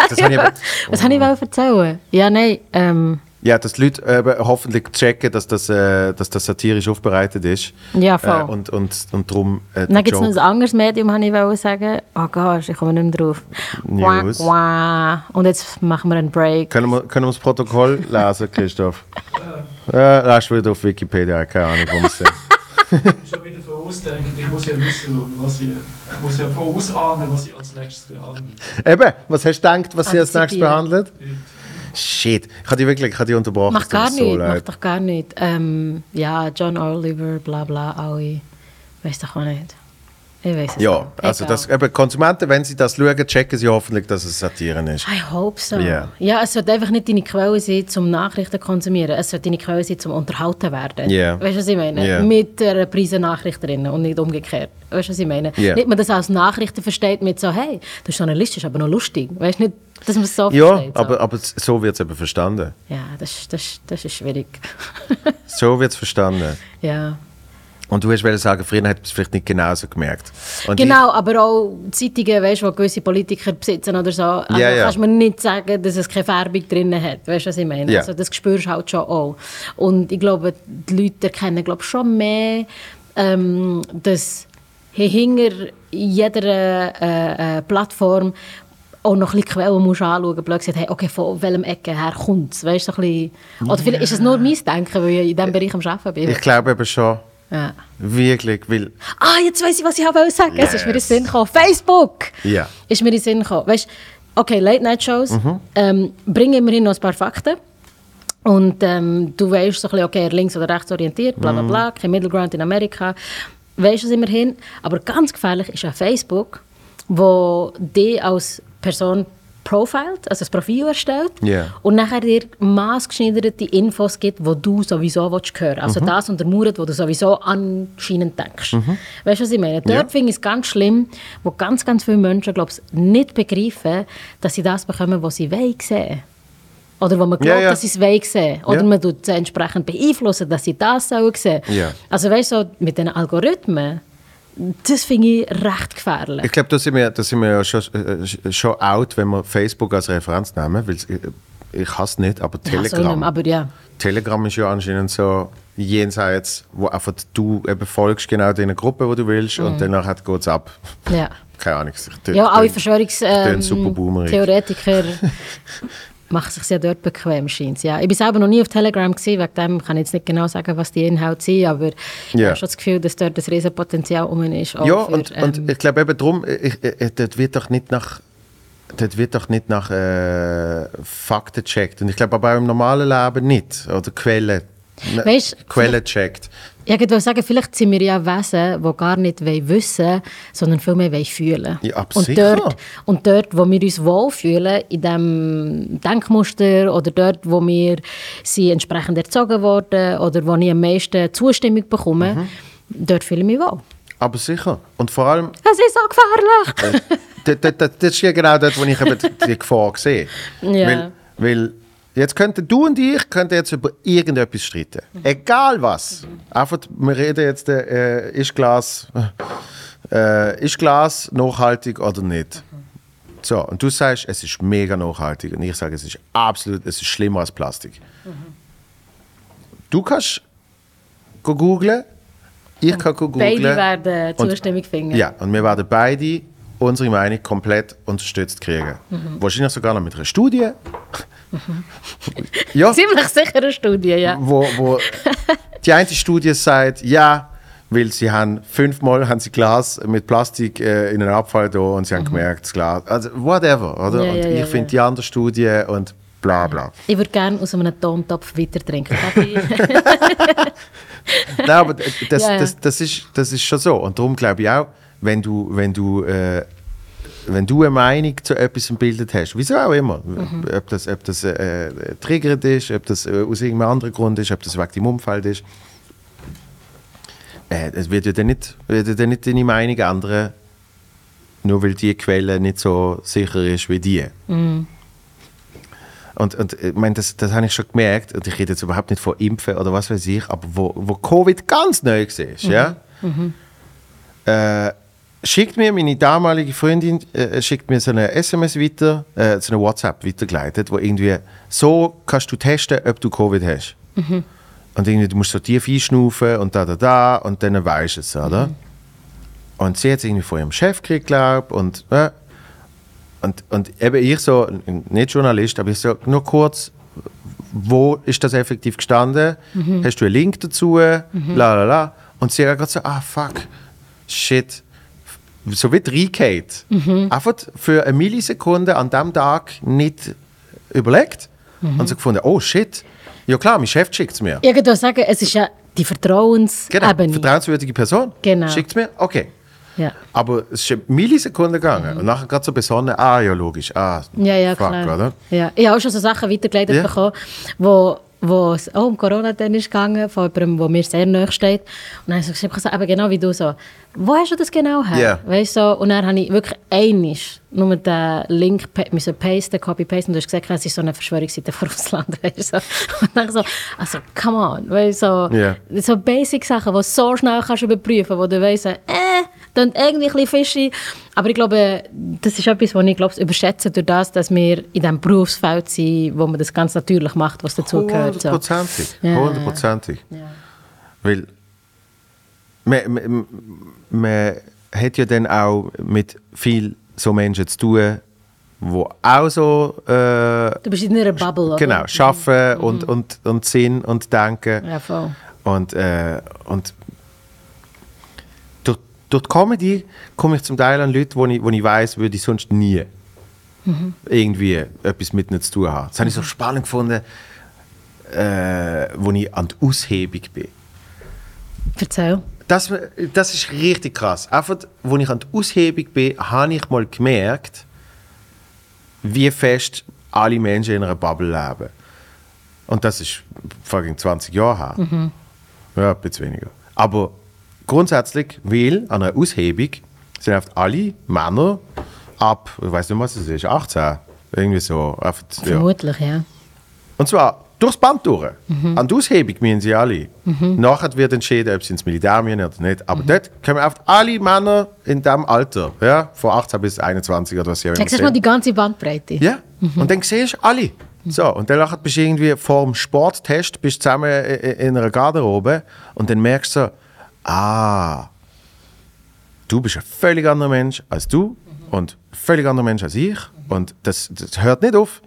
das habe ich aber, Was habe ich wollen erzählen? Ja, nein, ähm, Ja, dass die Leute eben hoffentlich checken, dass das, äh, dass das satirisch aufbereitet ist. Ja, voll. Äh, und, und, und darum äh, dann gibt es noch ein anderes Medium, habe ich wollen sagen. Oh Gott, ich komme nicht mehr drauf. News. quack. Und jetzt machen wir einen Break. Können wir, können wir das Protokoll lesen, Christoph? Äh, lass wieder auf Wikipedia, keine Ahnung, wo wir es sehen. schon wieder vorausdenken. Ich muss ja wissen, was ich, ich muss ja vorausahnen, was ich als nächstes behandle. Eben, was hast du gedacht, was sie als nächstes behandelt? Shit, ich habe dich wirklich ich habe dich unterbrochen. Macht es tut gar mir so nichts, leid. macht doch gar nichts. Ähm, ja, John Oliver, bla bla, alle. Weiß doch auch nicht. Ich weiß es Ja, nicht. also das, eben, Konsumenten, wenn sie das schauen, checken sie hoffentlich, dass es Satire ist. I hope so. Ja. Ja, es sollte einfach nicht deine Quelle sein, zum Nachrichten konsumieren. Es sollte deine Quelle sein, zum unterhalten werden. Ja. Weißt du, was ich meine? Ja. Mit einer Prise Nachrichterinnen und nicht umgekehrt. Weißt du, was ich meine? Ja. Nicht man das als Nachrichten versteht mit so, hey, du bist journalistisch, aber noch lustig. Weißt du nicht, dass man es so Ja, versteht. So. aber, aber so wird es eben verstanden. Ja, das, das, das ist schwierig. So wird es verstanden. ja. Und du hast wollen sagen, früher hat man es vielleicht nicht genauso gemerkt. Und Genau, aber auch Zeitungen, weißt, die gewisse Politiker besitzen oder so, also Ja, ja. kannst mir nicht sagen, dass es keine Färbung drin hat. Weißt du, was ich meine? Ja. Also das spürst du halt schon auch. Und ich glaube, die Leute erkennen glaube schon mehr, ähm, dass hinter jeder äh, äh, Plattform auch noch ein bisschen Quellen musst anschauen musst, blöd gesagt, hey, okay, von welchem Ecke her kommt es? Weißt du, so ein bisschen, oder vielleicht ist es nur mein Denken, weil ich in diesem Bereich am Arbeiten bin. Ich glaube eben schon, ja. wirklich, weil... Ah, jetzt weiß ich, was ich wollte sagen. Es ist mir in den Yes. Sinn gekommen. Facebook! Ja. Ist mir in den Sinn gekommen. Weißt okay, Late-Night-Shows Mhm. ähm, bringen immerhin noch ein paar Fakten. Und ähm, du weißt so ein bisschen, okay, links oder rechts orientiert, bla bla Mhm. bla, kein Middle Ground in Amerika. Weißt du es immerhin. Aber ganz gefährlich ist auch Facebook, wo die als Person profilt, also das Profil erstellt Ja. und nachher dir maßgeschneiderte Infos gibt, die du sowieso willst hören Also Mhm. das untermauert, was du sowieso anscheinend denkst. Weißt du, was ich meine? Dort Ja. finde ich es ganz schlimm, wo ganz, ganz viele Menschen glaub ich, nicht begreifen, dass sie das bekommen, was sie wollen sehen. Oder wo man glaubt, Ja, ja. dass sie es wollen sehen. Oder man tut sie entsprechend beeinflussen, dass sie das sollen sehen. Ja. Also weißt du, so mit den Algorithmen, das finde ich recht gefährlich. Ich glaube, da sind wir, da sind wir ja schon, äh, schon out, wenn wir Facebook als Referenz nehmen, weil äh, ich hasse nicht, aber Telegram... nicht, aber ja. Telegram ist ja anscheinend so jenseits, wo einfach du eben folgst genau deiner Gruppe, wo du willst und danach geht es ab. ja. Keine Ahnung. tönt- Ja, alle. Verschwörungstheoretiker machen sich ja dort bequem, scheint ja. Ich war selber noch nie auf Telegram, gewesen, wegen dem kann ich jetzt nicht genau sagen, was die Inhalte sind, aber ich habe schon das Gefühl, dass dort ein riesen Potenzial um ist. Ja, für, und, ähm, und ich glaube eben darum, ich, ich, dort wird doch nicht nach dort wird doch nicht nach äh, Fakten gecheckt. Und ich glaube aber auch im normalen Leben nicht. Oder Quellen. Ne, Weisst, Quellen checkt. Ja, ich wollte sagen, vielleicht sind wir ja Wesen, die gar nicht wissen sondern viel mehr fühlen Ja, und sicher. dort, und dort, wo wir uns wohlfühlen, in diesem Denkmuster oder dort, wo wir sie entsprechend erzogen worden oder wo ich am meisten Zustimmung bekomme, Mhm. dort fühle ich mich wohl. Aber sicher. Und vor allem, Es ist so gefährlich! das, das, das ist ja genau dort, wo ich eben die Gefahr sehe. Ja. Weil, weil jetzt könnten du und ich könnten jetzt über irgendetwas streiten. Egal was. Einfach, wir reden jetzt, äh, ist Glas, äh, ist Glas nachhaltig oder nicht? So, und du sagst, es ist mega nachhaltig. Und ich sage, es ist absolut, es ist schlimmer als Plastik. Du kannst go googlen, ich kann go googlen. Beide werden Zustimmung finden. Ja, und wir werden beide unsere Meinung komplett unterstützt kriegen. Mhm. Wahrscheinlich sogar noch mit einer Studie. ja, Ziemlich sicher eine Studie, ja. wo, wo die eine Studie sagt, ja, weil sie haben fünfmal haben sie Glas mit Plastik äh, in einen Abfall da und sie haben gemerkt, das Glas, also whatever, oder? Mhm. Ja, und ja, ich ja, finde die andere Studie und bla bla. Ich würde gerne aus einem Tontopf weiter trinken. Nein, aber das. Das, das, ist, das ist schon so. Und darum glaube ich auch, wenn du, wenn du, äh, wenn du eine Meinung zu etwas gebildet hast, wieso auch immer, Mhm. ob das, ob das äh, äh, triggernd ist, ob das äh, aus irgendeinem anderen Grund ist, ob das wegen deinem Umfeld ist, äh, es wird ja dann nicht, wird ja dann nicht deine Meinung ändern, nur weil die Quelle nicht so sicher ist wie die. Mhm. Und, und ich meine, das, das habe ich schon gemerkt, und ich rede jetzt überhaupt nicht von Impfen oder was weiß ich, aber wo, wo Covid ganz neu war, ja, äh, schickt mir meine damalige Freundin äh, schickt mir so eine SMS weiter, äh, so eine WhatsApp weitergeleitet, wo irgendwie so kannst du testen, ob du Covid hast. Und irgendwie, du musst so tief einschnaufen und da, da, da, und dann weißt du es, oder? Und sie hat es irgendwie von ihrem Chef gekriegt, glaube und, äh, und, und eben ich so, nicht Journalist, aber ich so, nur kurz, wo ist das effektiv gestanden? Hast du einen Link dazu? La la la. Und sie hat gerade so, ah fuck, shit. So wie reingeht. Einfach für eine Millisekunde an dem Tag nicht überlegt. Und so gefunden, oh shit. Ja klar, mein Chef schickt es mir. Ich würde sagen, es ist ja die Vertrauensebene. Genau, vertrauenswürdige Person. Genau. Schickt es mir, okay. Ja. Aber es ist eine Millisekunde gegangen. Und nachher gerade so besonnen, ah ja, logisch, ah, Ja, ja, fuck, klar. oder? Ja. Ich habe auch schon so Sachen weitergeleitet Ja. bekommen, wo, wo es auch um Corona dann ist gegangen, von jemandem, der mir sehr nahe steht. Und dann habe ich so gesagt, eben genau wie du so, wo hast du das genau her? Ja. Weißt so, und dann habe ich wirklich einmal nur den Link müssen pasten, copy-pasten, und du hast gesagt, es ist so eine Verschwörungsseite von Russland. Weißt so. Und dann so, also, come on, weißt du, so, Ja. so Basic-Sachen, die du so schnell kannst überprüfen wo du weißt, äh, dann irgendwie ein bisschen fishy. Aber ich glaube, das ist etwas, was ich glaube, überschätze durch das, dass wir in diesem Berufsfeld sind, wo man das ganz natürlich macht, was dazugehört. So. Hundertprozentig. Ja. Hundertprozentig. Ja. Weil man, man, man hat ja dann auch mit viel so Menschen zu tun, die auch so äh, Du bist in einer Bubble, oder? genau, arbeiten und, und, und Sinn und denken. Ja, voll. Und, äh, und durch, die Comedy komme ich zum Teil an Leute, wo ich, wo ich weiß, würde ich sonst nie irgendwie etwas mit ihnen zu tun haben. Das habe ich so spannend gefunden, äh, wo ich an der Aushebung bin. Erzähl. Das, das ist richtig krass. Einfach, als ich an der Aushebung bin, habe ich mal gemerkt, wie fest alle Menschen in einer Bubble leben. Und das ist fucking 20 Jahre her. Ja, ein bisschen weniger. Aber grundsätzlich, weil an einer Aushebung sind oft alle Männer ab, ich weiß nicht, was es ist, 18. Irgendwie so. Ja. Vermutlich, ja. Und zwar durchs Band durch. An die Aushebung müssen sie alle. Nachher wird entschieden, ob sie ins Militär müssen oder nicht. Aber dort kommen oft alle Männer in diesem Alter, ja, von 18 bis 21 oder was sie auch immer Sag mal die ganze Bandbreite. Ja, und dann siehst du alle. So, und dann bist du irgendwie vor dem Sporttest bist zusammen in einer Garderobe und dann merkst du ah, du bist ein völlig anderer Mensch als du und ein völlig anderer Mensch als ich und das, das hört nicht auf.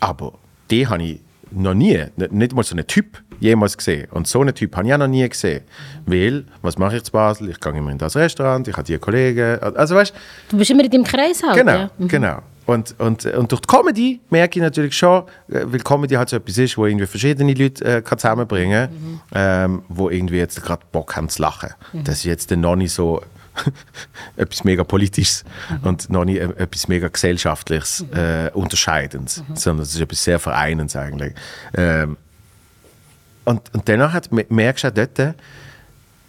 Aber die habe ich noch nie, nicht mal so einen Typ jemals gesehen. Und so einen Typ habe ich auch noch nie gesehen. Weil, was mache ich zu Basel? Ich gehe immer in das Restaurant, ich habe die Kollegen. Also weißt Du bist immer in deinem Kreis halt. Genau, Ja. genau. Und, und, und durch die Comedy merke ich natürlich schon, äh, weil Comedy halt so etwas ist, wo irgendwie verschiedene Leute äh, kann zusammenbringen kann, ähm, wo irgendwie jetzt gerade Bock haben zu lachen. Das ist jetzt noch nicht so etwas mega Politisches und noch nicht äh, etwas mega Gesellschaftliches, äh, Unterscheidendes, sondern es ist etwas sehr Vereinendes eigentlich. Ähm, und, und danach hat, merkst du auch dort, äh,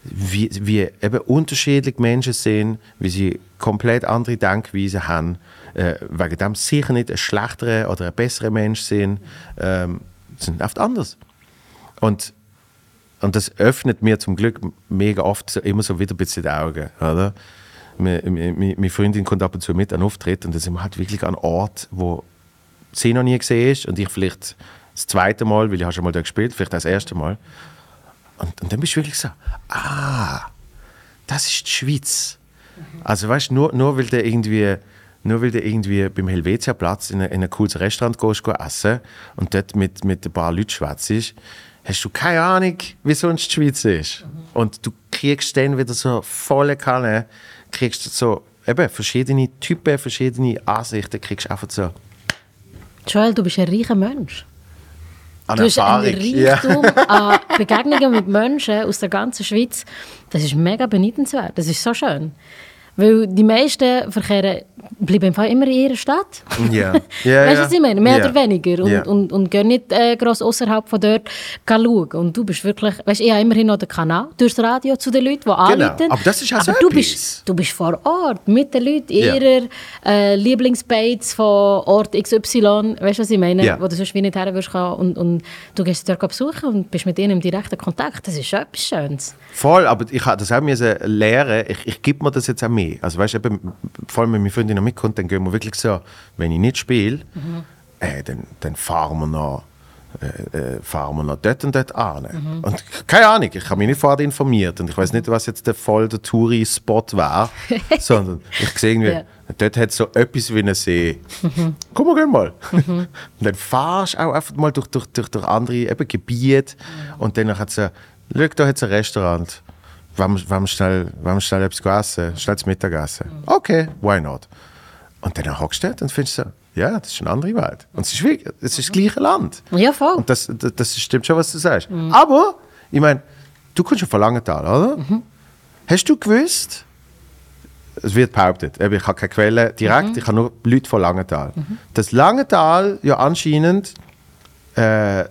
wie, wie eben unterschiedlich Menschen sind, wie sie komplett andere Denkweisen haben, äh, wegen dem sicher nicht ein schlechterer oder ein besserer Mensch sind, ähm, sind oft anders. Und, und das öffnet mir zum Glück mega oft immer so wieder ein bisschen die Augen. Oder? Meine, Freundin kommt ab und zu mit an Auftritt und da sind wir halt wirklich an Ort, wo sie noch nie gesehen ist und ich vielleicht das zweite Mal, weil ich schon mal da gespielt, vielleicht das erste Mal. Und, und dann bist du wirklich so, ah, das ist die Schweiz. Also weißt du, nur, nur weil du irgendwie nur weil du irgendwie beim Helvetia-Platz in, in ein cooles Restaurant gehst, gehst essen und dort mit, mit ein paar Leuten schwätzt, hast du keine Ahnung, wie sonst die Schweiz ist. Und du kriegst dann wieder so volle Kanne, kriegst du so eben verschiedene Typen, verschiedene Ansichten, kriegst einfach so Joel, du bist ein reicher Mensch. an Du hast einen Erfahrung. Ja. Reichtum an Begegnungen mit Menschen aus der ganzen Schweiz. Das ist mega beneidenswert. Das ist so schön. Weil die meisten verkehren, bleiben im Fall immer in ihrer Stadt. Ja. Ja, weißt du, was ich meine? Mehr Ja. oder weniger. Und, Ja. und, und gehen nicht äh, gross außerhalb von dort schauen. Und du bist wirklich, weißt du, ich habe immerhin noch den Kanal durchs Radio zu den Leuten, die anrufen. aber das ist auch so Aber du bist, du bist vor Ort mit den Leuten in ihrer äh, Lieblingsbase von Ort XY. Weißt du, was ich meine? Ja. Wo du sonst wie nicht her gehen. Und, und du gehst dort besuchen und bist mit ihnen im direkten Kontakt. Das ist schon etwas Schönes. Voll, aber ich habe das auch müssen lernen. Ich, ich gebe mir das jetzt auch mehr. Also weißt du, vor allem wenn meine Freundin noch mitkommt, dann gehen wir wirklich so, wenn ich nicht spiele, äh, dann, dann fahren wir noch äh, äh, fahren wir noch dort und dort an. Und keine Ahnung, ich habe mich nicht vorher informiert und ich weiß nicht, was jetzt der voll der Touri-Spot war, sondern ich sehe irgendwie, Ja. dort hat es so etwas wie einen See. Komm mal, gehen mal. und dann fahrst du auch einfach mal durch, durch, durch, durch andere eben Gebiete und dann hat es so, schau, da hat es ein Restaurant. Wollen wir, schnell, wir schnell etwas essen? Schnell zum Mittagessen? Okay, why not? Und dann hockst du dort und findest so, ja, das ist eine andere Welt. Und es ist, wirklich, es ist das gleiche Land. Ja, voll. Und das, das, das stimmt schon, was du sagst. Aber, ich meine, du kommst ja von Langenthal, oder? Hast du gewusst, es wird behauptet, ich habe keine Quelle direkt, ich habe nur Leute von Langenthal, dass Langenthal ja anscheinend äh,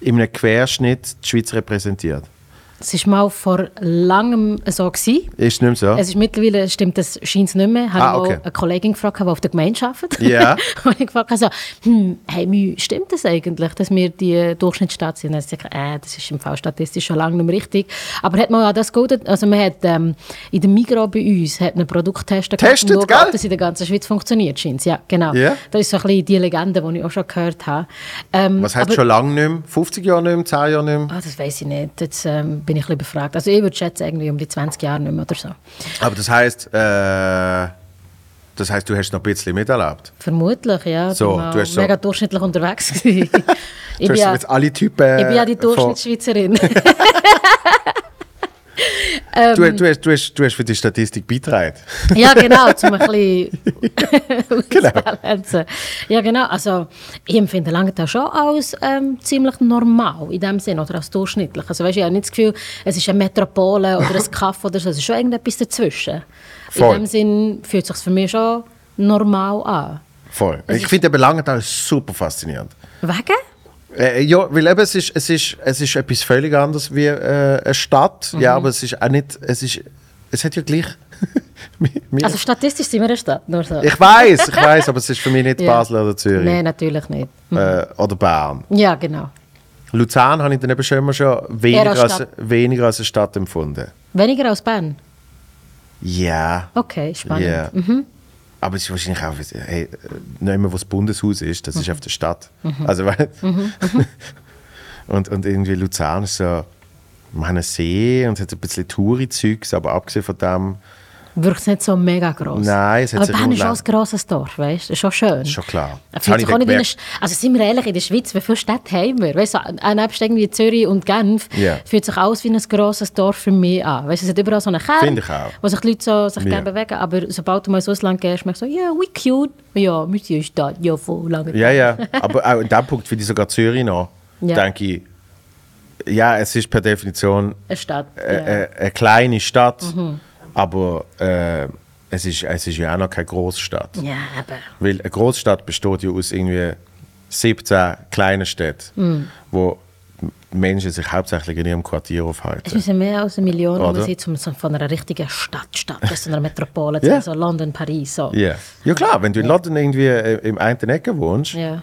in einem Querschnitt die Schweiz repräsentiert. Es war mal vor langem so. Gewesen. Ist nicht mehr so? Es ist mittlerweile, stimmt das scheint nicht mehr. Habe Ah, ich okay. mal eine Kollegin gefragt, die auf der Gemeinde arbeitet. Ja. und ich gefragt habe, so, hm, hey, stimmt das eigentlich, dass wir die Durchschnittsstadt sind? Und sie gesagt, äh, das ist im Fall statistisch schon lange nicht mehr richtig. Aber hat man auch das gut, also man hat ähm, in der Migros bei uns hat einen Produkttest gehabt, Testet, schauen, gell? ob das in der ganzen Schweiz funktioniert, scheint Ja, genau. Ja. Das ist so ein bisschen die Legende, die ich auch schon gehört habe. Ähm, was heißt aber- schon lange nicht mehr? 50 Jahre nicht mehr, 10 Jahre nicht mehr? Ah, das weiß ich nicht. Jetzt ähm, bin ich ein bisschen befragt. Also ich würde schätzen, irgendwie um die 20 Jahre nicht mehr oder so. Aber das heißt, äh, das heißt, du hast noch ein bisschen miterlebt. Vermutlich, ja. So, du hast so- mega durchschnittlich unterwegs gewesen. ich, Du bin hast ja, jetzt alle Typen. ich bin ja die von- Du, du, hast, du, hast, du hast für die Statistik beigetragen. ja, genau, zum ein bisschen Genau. Ja, genau. Also, ich empfinde Langenthal schon als ähm, ziemlich normal in dem Sinn oder als durchschnittlich. Also, weißt, ich habe nicht das Gefühl, es ist eine Metropole oder ein Kaff oder so. Es ist schon irgendetwas dazwischen. Voll. In dem Sinn fühlt es sich für mich schon normal an. Voll. Es Ich finde eben Langenthal super faszinierend. Wegen? Äh, ja, weil eben, es ist, es, ist, es ist etwas völlig anderes wie äh, eine Stadt. Mhm. Ja, aber es ist auch nicht. Es, ist, es hat ja gleich. Also statistisch sind wir eine Stadt, nur so. ich weiß, ich weiß, aber es ist für mich nicht Ja. Basel oder Zürich. Nein, natürlich nicht. Äh, oder Bern. Ja, genau. Luzern habe ich dann eben schon immer schon weniger als als, weniger als eine Stadt empfunden. Weniger als Bern? Ja. Okay, spannend. Ja. Aber es ist wahrscheinlich auch, hey, nicht mehr, wo das Bundeshaus ist, das ist auf der Stadt. Also, weil, und, und irgendwie Luzern ist so, wir haben einen See und es hat ein bisschen Touri-Zeugs, aber abgesehen von dem, Wirkt es nicht so mega gross. Nein, es hat Aber Bern ist schon ein grosses Dorf, weißt du? Das ist schon schön. ist schon klar. Es Das fühlt sich ich auch nicht eine, also sind wir ehrlich, in der Schweiz, wie viele Städte haben wir? Weißt du, nebst irgendwie Zürich und Genf Ja. fühlt sich alles wie ein grosses Dorf für mich an. Weißt du, es hat überall so einen Kern, Finde ich auch. wo sich die Leute so, sich gerne bewegen. Aber sobald du mal ins Ausland gehst, merkst du so, ja, wie cute. Ja, wir sind eine Stadt, ja, voll lange. Ja, ja, aber auch in dem Punkt finde ich sogar Zürich noch, Ja. denke ich, ja, es ist per Definition Eine Stadt. äh, äh, eine kleine Stadt, Mhm. Aber äh, es, ist, es ist ja auch noch keine Großstadt. ja, aber. Weil eine Großstadt besteht ja aus irgendwie 17 kleinen Städten, Mhm. wo Menschen sich hauptsächlich in ihrem Quartier Es aufhalten. müssen mehr als eine Million Oder? sein, um so von einer richtigen Stadt, Stadt, das ist einer Metropole, Ja. yeah. so London, Paris, so. Ja. ja klar, wenn du in London irgendwie äh, im einen Ecke wohnst, Ja.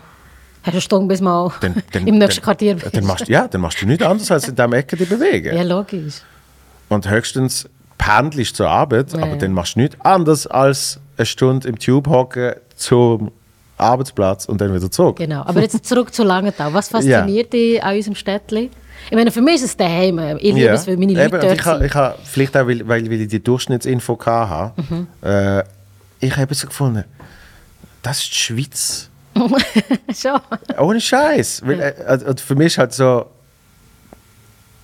Hast du eine Stunde bis mal dann, dann, im nächsten dann, Quartier bist? dann machst, ja, dann machst du nichts anderes als in dieser Ecke dich bewegen. Ja, logisch. Und höchstens pendelst zur Arbeit, Ja, aber dann machst du nichts anderes als eine Stunde im Tube hocken zum Arbeitsplatz und dann wieder zurück. Genau. Aber jetzt zurück zu Langenthal. Was fasziniert dich an unserem Städtchen? Ich meine, für mich ist es daheim. Ich liebe es, weil meine Eben, dort ich sind. ich ha, vielleicht auch, weil, weil, weil ich die Durchschnittsinfo hatte, Mhm. äh, ich habe so gefunden, das ist die Schweiz. Schon. Ohne Scheiß. Weil, äh, und für mich ist halt so,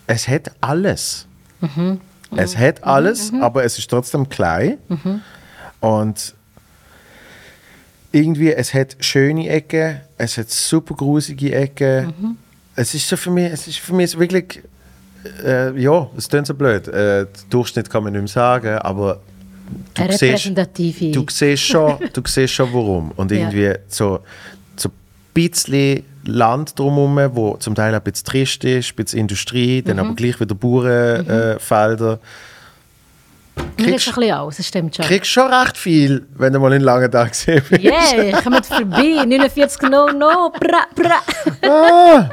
es hat alles. Mhm. Es hat alles, aber es ist trotzdem klein. Und irgendwie, es hat schöne Ecken, es hat super grusige Ecken. Es ist so für mich, es ist für mich wirklich, äh, ja, es klingt so blöd. Äh, Durchschnitt kann man nicht mehr sagen, aber du siehst, du siehst schon, du siehst schon warum. Und Ja. irgendwie so, so bisschen Land drumherum, wo zum Teil ein bisschen trist ist, ein bisschen Industrie, dann Mhm. aber gleich wieder Bauernfelder. Äh, Felder. Mir kriegst- ein bisschen aus, das stimmt schon. kriegst schon recht viel, wenn du mal in langen Tag gesehen bist. Yeah, kommt vorbei, 49 no, no, bra, bra. Ah.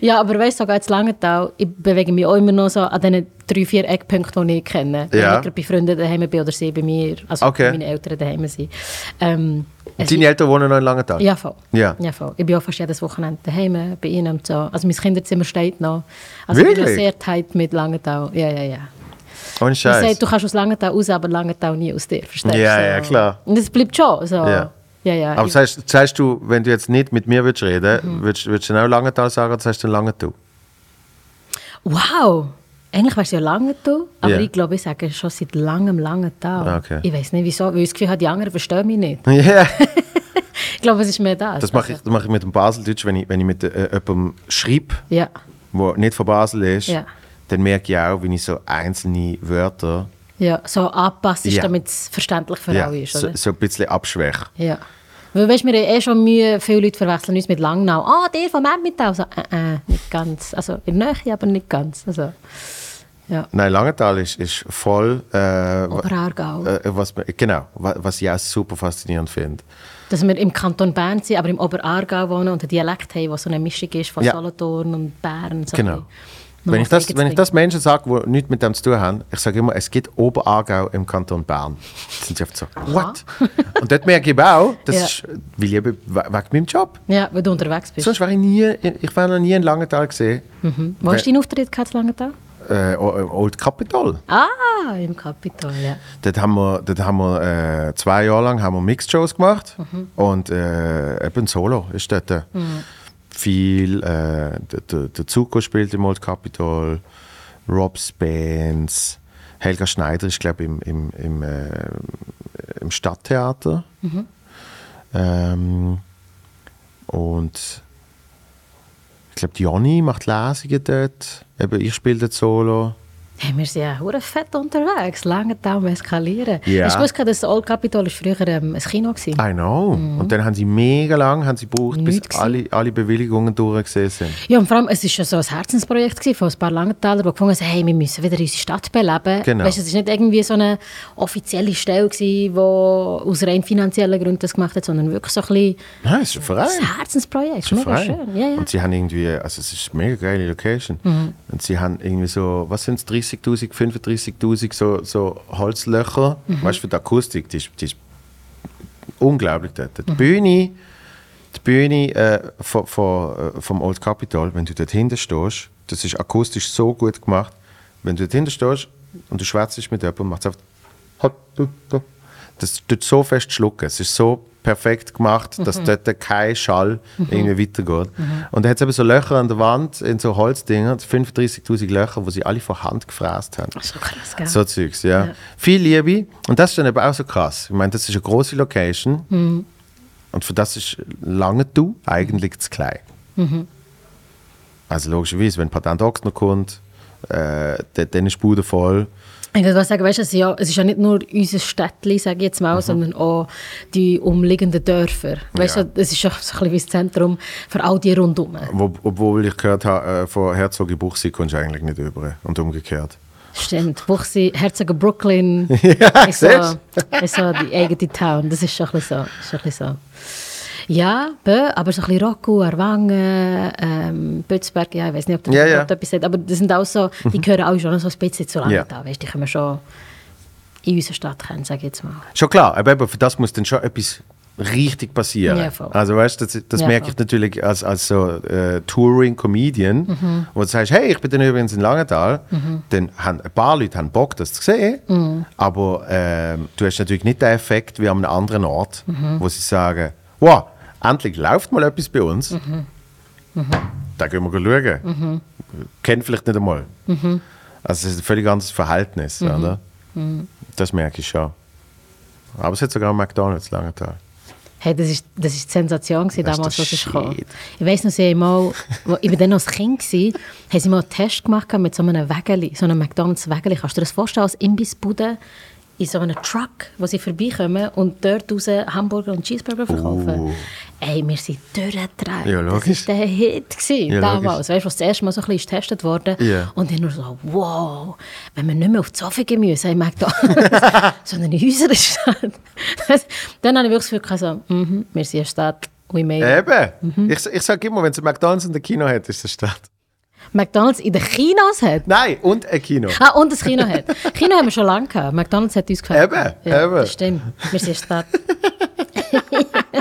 Ja, aber weißt du, sogar jetzt Langenthal, ich bewege mich auch immer noch so an diesen drei, vier Eckpunkten, die ich kenne. Wenn Ja. ich gerade bei Freunden daheim bin oder sie bei mir, also Okay. bei meinen Eltern daheim sind. Ähm, es Deine Eltern wohnen noch in Langenthal? Ja, voll. Ja. ja, voll. Ich bin auch fast jedes Wochenende daheim bei ihnen und so. Also mein Kinderzimmer steht noch. Also ich bin Wirklich? sehr tight mit Langenthal. Ja, ja, ja. Sagt, Scheiß. du kannst aus Langenthal raus, aber Langenthal nie aus dir, verstehst du? Ja, So. ja, klar. Und das bleibt schon so. Ja. ja. ja Aber sagst, sagst du, wenn du jetzt nicht mit mir würdest reden Mhm. würdest, würdest du auch Langenthal sagen oder sagst du Langenthal? Wow! Eigentlich wärst du ja Langenthal, aber Ja. ich glaube, ich sage schon seit langem Langenthal. Okay. Ich weiß nicht wieso, weil ich das Gefühl habe, die anderen verstehen mich nicht. Ja. Ich glaube, es ist mehr das. Das mache ich, das mache ich mit dem Baseldeutsch, wenn ich, wenn ich mit äh, jemandem schreibe, Ja, der nicht von Basel ist, Ja. dann merke ich auch, wie ich so einzelne Wörter ja. so anpasst, Ja. damit es verständlich für alle ist. so, Oder? so ein bisschen abschwäche. Ja. Weil, weißt, wir haben eh schon Mühe, viele Leute verwechseln uns mit Langnau. Ah, der vom Emmental. So, äh, äh, nicht ganz. Also in der Nähe, aber nicht ganz. Also, ja. Nein, Langenthal ist, ist voll, äh, Oberaargau. äh, was, man- genau, wa- was ich auch super faszinierend finde. Dass wir im Kanton Bern sind, aber im Oberaargau wohnen und einen Dialekt haben, der so eine Mischung ist von Ja. Solothurn und Bern. So Genau. Wenn ich, das, wenn ich das Menschen sage, die nichts mit dem zu tun haben, ich sage immer, es gibt Oberaargau im Kanton Bern. Dann sind sie oft so, what? Und dort merke ich auch, das Ja. ist, weil ich wegen meinem Job. Ja, weil du unterwegs bist. Sonst wäre ich nie, ich wäre noch nie in Langenthal gesehen. Mhm. Wo hast du deinen Auftritt gehabt, in Langenthal? Äh, O- Old Capitol. Ah, im Kapitol, ja. Dort haben wir, dort haben wir äh, zwei Jahre lang haben wir Mixed-Shows gemacht. Und äh, eben Solo ist dort. äh, Viel, äh, der, der, Zuko spielt im Old Capitol, Rob Spence, Helga Schneider ist, glaube ich, im, im, im, äh, im Stadttheater. Ähm, und glaube, Jonny macht Lesungen dort. Eben, ich spiele dort Solo. Hey, wir sind ja hure fett unterwegs. Langenthal am Eskalieren. Ja. Hast du gewusst, dass das Old Capitol ist früher ähm, ein Kino war? I know. Und dann haben sie mega lang haben sie gebraucht, bis gewesen. alle, alle Bewilligungen durchgesehen sind. Ja, und vor allem, es war schon so ein Herzensprojekt gewesen von ein paar Langenthaler, die gefunden haben, hey, wir müssen wieder unsere Stadt beleben. Genau. Weißt, es war nicht irgendwie so eine offizielle Stelle, die aus rein finanziellen Gründen das gemacht hat, sondern wirklich so ein bisschen Nein, es ist ein Verein. ein Herzensprojekt. Es ist Mega schön. Ja, ja. Und sie haben irgendwie, also es ist eine mega geile Location. Und sie haben irgendwie so, was sind es, 30'000, 35'000 so, so Holzlöcher. Weißt du, für die Akustik, die ist, die ist unglaublich dort. Die Bühne, die Bühne äh, von, von, äh, vom Old Capitol, wenn du dort hinten stehst, das ist akustisch so gut gemacht. Wenn du dort hinten stehst und du schwätzt mit jemandem, macht es einfach das tut so fest schlucken. Es ist so perfekt gemacht, dass dort kein Schall irgendwie weitergeht. Und da hat es eben so Löcher an der Wand in so Holzdinger, 35'000 Löcher, wo sie alle von Hand gefräst haben. So krass, gell? So Zeugs, ja. Ja. Viel Liebe. Und das ist dann eben auch so krass. Ich meine, das ist eine große Location. Mhm. Und für das ist lange du eigentlich zu klein. Mhm. Also logischerweise, wenn Patent Ochsner kommt, äh, dann dann ist die Bude voll. Ich würde sagen, weißt, es, ist ja, es ist ja nicht nur unser Städtchen, sage ich jetzt mal, sondern auch die umliegenden Dörfer. Weißt Ja. es ist ja so ein bisschen wie das Zentrum für all die rundum. Wo, obwohl ich gehört habe, äh, von Herzog in Buchsi kommst du eigentlich nicht über. Und umgekehrt. Stimmt. Buchsi, Herzogen Brooklyn Ja, ist, so, ist so die eigene Town. Das ist schon ein bisschen so. Ist ein bisschen so. Ja, bö, aber so ein bisschen Rocco, Arwangen, ähm, Bützberg, ja, ich weiß nicht, ob du Ja, ja, etwas sagt, aber das sind auch so, die gehören auch schon so ein bisschen zu lange Ja. da, weißt, die können wir schon in unserer Stadt kennen, sage ich jetzt mal. Schon klar, aber für das muss dann schon etwas richtig passieren. Ja, also weißt du, das, das Ja, merke voll. ich natürlich als, als so äh, Touring-Comedian, wo du sagst, hey, ich bin dann übrigens in Langenthal, dann haben ein paar Leute haben Bock, das zu sehen, aber ähm, du hast natürlich nicht den Effekt wie an einem anderen Ort, wo sie sagen, wow, endlich läuft mal etwas bei uns. Da gehen wir schauen. Kennt vielleicht nicht einmal. Also es ist ein völlig anderes Verhältnis, Mhm. oder? Das merke ich schon. Aber es hat sogar McDonalds lange Tag. Hey, das ist, das ist die Sensation gewesen, damals, als ich kam. Ich weiss noch, sie mal, wo, ich war dann noch ein Kind, gewesen, haben sie mal einen Test gemacht mit so einem Wägeli, so einem McDonalds-Wägeli. Kannst du dir das vorstellen, als Imbissbude in so einem Truck, wo sie vorbeikommen und dort raus Hamburger und Cheeseburger verkaufen? Uh. Ey, wir sind durchgedreht. Ja, logisch. Das war der Hit gewesen, Ja, damals. Weißt du, was das erste Mal so ein bisschen getestet wurde? Ja. Und dann nur so, wow, wenn wir nicht mehr auf die Sofa gehen müssen, in McDonalds, sondern in unserer Stadt. Dann habe ich wirklich das Gefühl, so, mhm, wir sind eine Stadt, we made it. Eben. Mhm. Ich, ich sage immer, wenn es ein McDonalds in der Kino hat, ist es Stadt. McDonalds in den Kinos hat. Nein, und ein Kino. Ah, und das Kino hat. Kino haben wir schon lange gehabt. McDonalds hat uns gefällt. Eben, ja, eben. Das stimmt. Wir sind eine Stadt.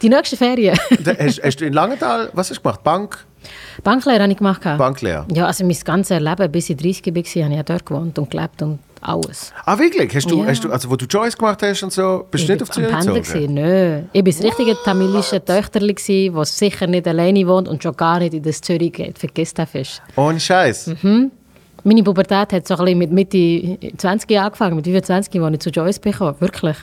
Die nächste Ferien. Hast, hast du in Langenthal, was hast du gemacht? Bank? Banklehre habe ich gemacht. Banklehre? Ja, also mein ganzes Leben, bis ich 30 war, habe ich ja dort gewohnt und gelebt und alles. Ah, wirklich? Hast du, Ja. hast du, also wo du Joyce gemacht hast und so, bist du nicht auf Zürich gezogen? Nö. Ich war das richtige tamilische Töchterli, das sicher nicht alleine wohnt und schon gar nicht in das Zürich geht. Vergiss das fest. Ohne Scheiß. Mhm. Meine Pubertät hat so ein bisschen mit Mitte 20 Jahren angefangen, mit 25, als ich zu Joyce bekam. Wirklich.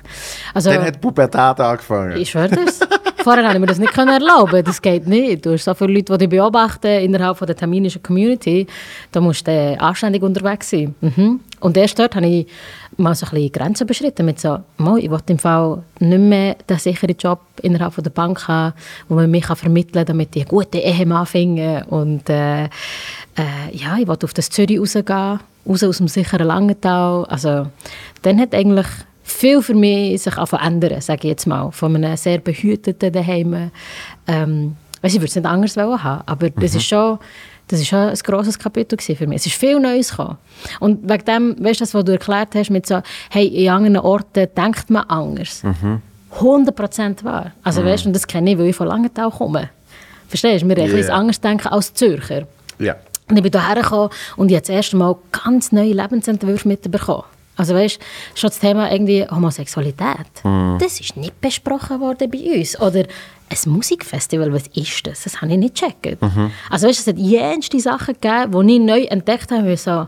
Also, Dann hat die Pubertät angefangen. ich schwöre das. Vorher konnte ich mir das nicht können erlauben. Das geht nicht. Du hast so viele Leute, die dich beobachten innerhalb von der terminischen Community. Da musst du äh, anständig unterwegs sein. Mhm. Und erst dort habe ich mal so ein bisschen Grenzen überschritten. Mit so, «Mo, ich will im Fall nicht mehr den sicheren Job innerhalb von der Bank haben, wo man mich vermitteln kann, damit ich einen guten Ehemann finde. Und äh, äh, ja, ich wollte auf das Zürich rausgehen, raus aus dem sicheren Langenthal. Also, dann hat eigentlich viel für mich sich verändern, sage ich jetzt mal. Von einem sehr behüteten Daheim. Ähm, weiss, ich würde es nicht anders wollen haben, aber das ist schon... Das war schon ein grosses Kapitel für mich. Es ist viel Neues gekommen. Und wegen dem, weißt du, das, was du erklärt hast, mit so, hey, in anderen Orten denkt man anders. 100% wahr. Also, weißt du, und das kenne ich, weil ich von Langenthal komme. Verstehst du? Wir yeah. Yeah. anders denken als Zürcher. Ja. Und ich bin hierher gekommen und ich habe das erste Mal ganz neue Lebensentwürfe mitbekommen. Also weißt, schon das Thema irgendwie Homosexualität. Das ist nicht besprochen worden bei uns. Oder ein Musikfestival, was ist das? Das habe ich nicht gecheckt. Also weißt, es hat jenste Sachen gegeben, die ich neu entdeckt habe, weil so,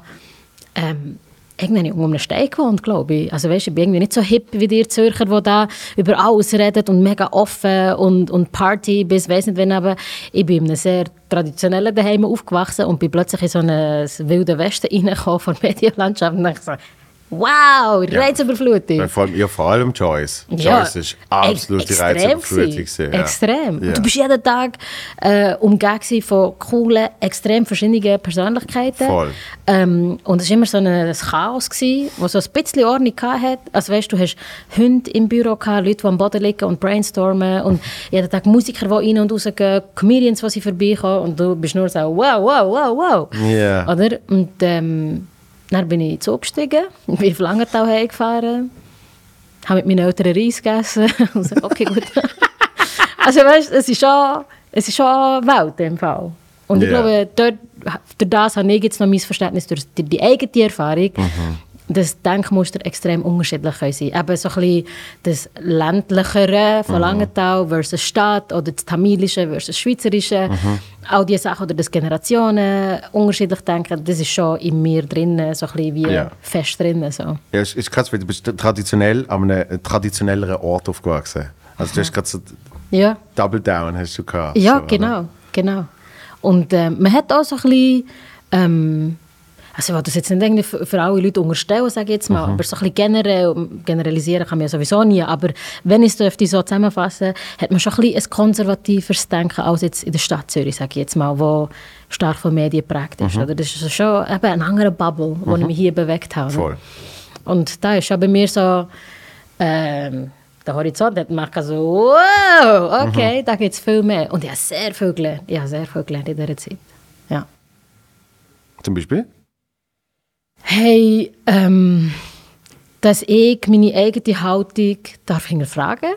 ähm, irgendwie unter einem Stein gewohnt, glaube ich. Also weißt, ich bin irgendwie nicht so hip wie die Zürcher, die da über alles reden und mega offen und, und Party bis weiss nicht wann, aber ich bin in einem sehr traditionellen Daheim aufgewachsen und bin plötzlich in so eine wilde Westen reingekommen von der Medienlandschaft und dachte so, wow, Ja. Reizüberflutung. Ja, Vor allem, ja, vor allem Joyce. Ja, Joyce ist absolut die Reizüberflutung. Ja. Extrem. Ja. Du bist jeden Tag äh, umgeben von coolen, extrem verschiedenen Persönlichkeiten. Voll. Ähm, und es war immer so ein, ein Chaos, gewesen, wo so ein bisschen Ordnung hatte. Also weißt, du hast Hunde im Büro, gehabt, Leute, die am Boden liegen und brainstormen und jeden Tag Musiker, die rein und raus gehen, Comedians, die sie vorbeikommen und du bist nur so wow, wow, wow, wow. Ja. Oder? Und ähm, dann bin ich zugestiegen, bin auf Langenthal heimgefahren, habe mit meinen Eltern Reis gegessen und so, okay, gut. also weißt, es ist schon, es ist schon Welt im Fall. Und ich Ja. glaube, dort, durch das habe ich jetzt noch mein Verständnis durch die, die eigene Erfahrung, dass Denkmuster extrem unterschiedlich können sein Eben so ein bisschen das ländlichere von Langenthal versus Stadt oder das Tamilische versus Schweizerische. All diese Sachen oder das Generationen unterschiedlich denken, das ist schon in mir drin, so ein bisschen wie Ja. fest drin. So. Ja, es ist krass, weil du bist traditionell an einem traditionelleren Ort aufgewachsen. Also du hast gerade so Ja. Double Down hast du gehabt. Ja, so, oder? genau, genau. Und ähm, man hat auch so ein bisschen, ähm, also ich will das jetzt nicht irgendwie für, alle Leute unterstellen, sage ich jetzt mal, aber so ein bisschen generell, generalisieren kann man ja sowieso nie, aber wenn ich es dürfte so zusammenfassen, hat man schon ein bisschen ein konservativeres Denken als jetzt in der Stadt Zürich, sage ich jetzt mal, wo stark von Medien geprägt ist. Oder? Das ist schon eben eine andere Bubble, wo ich mich hier bewegt habe. Voll. Und da ist schon bei mir so, ähm, der Horizont hat man so, wow, okay, da gibt es viel mehr. Und ich habe sehr viel gelernt. Ich habe sehr viel gelernt in dieser Zeit. Ja. Zum Beispiel? Hey, ähm, dass ich meine eigene Haltung darf hinterfragen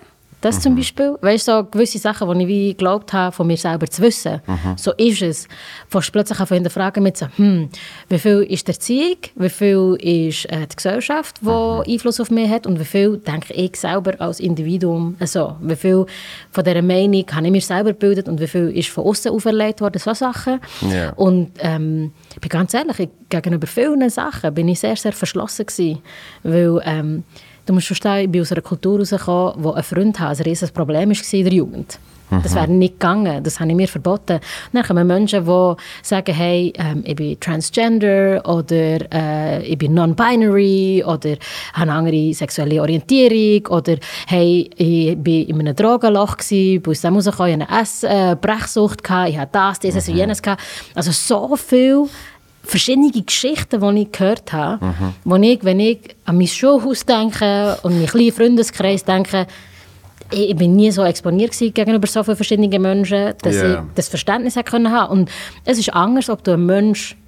Das zum Beispiel, weißt du, so gewisse Sachen, die ich wie geglaubt habe, von mir selber zu wissen. So ist es. Fast plötzlich auf hinterfragen mit so, hm, wie viel ist die Erziehung, wie viel ist äh, die Gesellschaft, die Einfluss auf mich hat und wie viel denke ich selber als Individuum so. Wie viel von dieser Meinung habe ich mir selber gebildet und wie viel ist von außen auferlegt worden, so Sachen. Ja. Und ähm, ich bin ganz ehrlich, ich, gegenüber vielen Sachen bin ich sehr, sehr verschlossen gewesen, weil ähm, du musst verstehen, ich bin aus einer Kultur rausgekommen, wo ein Freund hat, ein riesiges Problem war in der Jugend. Das wäre nicht gegangen, das habe ich mir verboten. Dann kommen Menschen, die sagen, hey, ähm, ich bin transgender oder äh, ich bin non-binary oder habe eine andere sexuelle Orientierung oder hey, ich bin in einem Drogenloch gewesen, bin aus dem rausgekommen, ich hatte eine äh, Brechsucht, ich hatte das, dieses und jenes. Also so viel verschiedene Geschichten, die ich gehört habe, wo ich, wenn ich an mein Schulhaus denke und meinen kleinen Freundeskreis denke, ich bin nie so exponiert gegenüber so vielen verschiedenen Menschen, dass Ja. ich das Verständnis können haben. Und es ist anders, ob du einen Menschen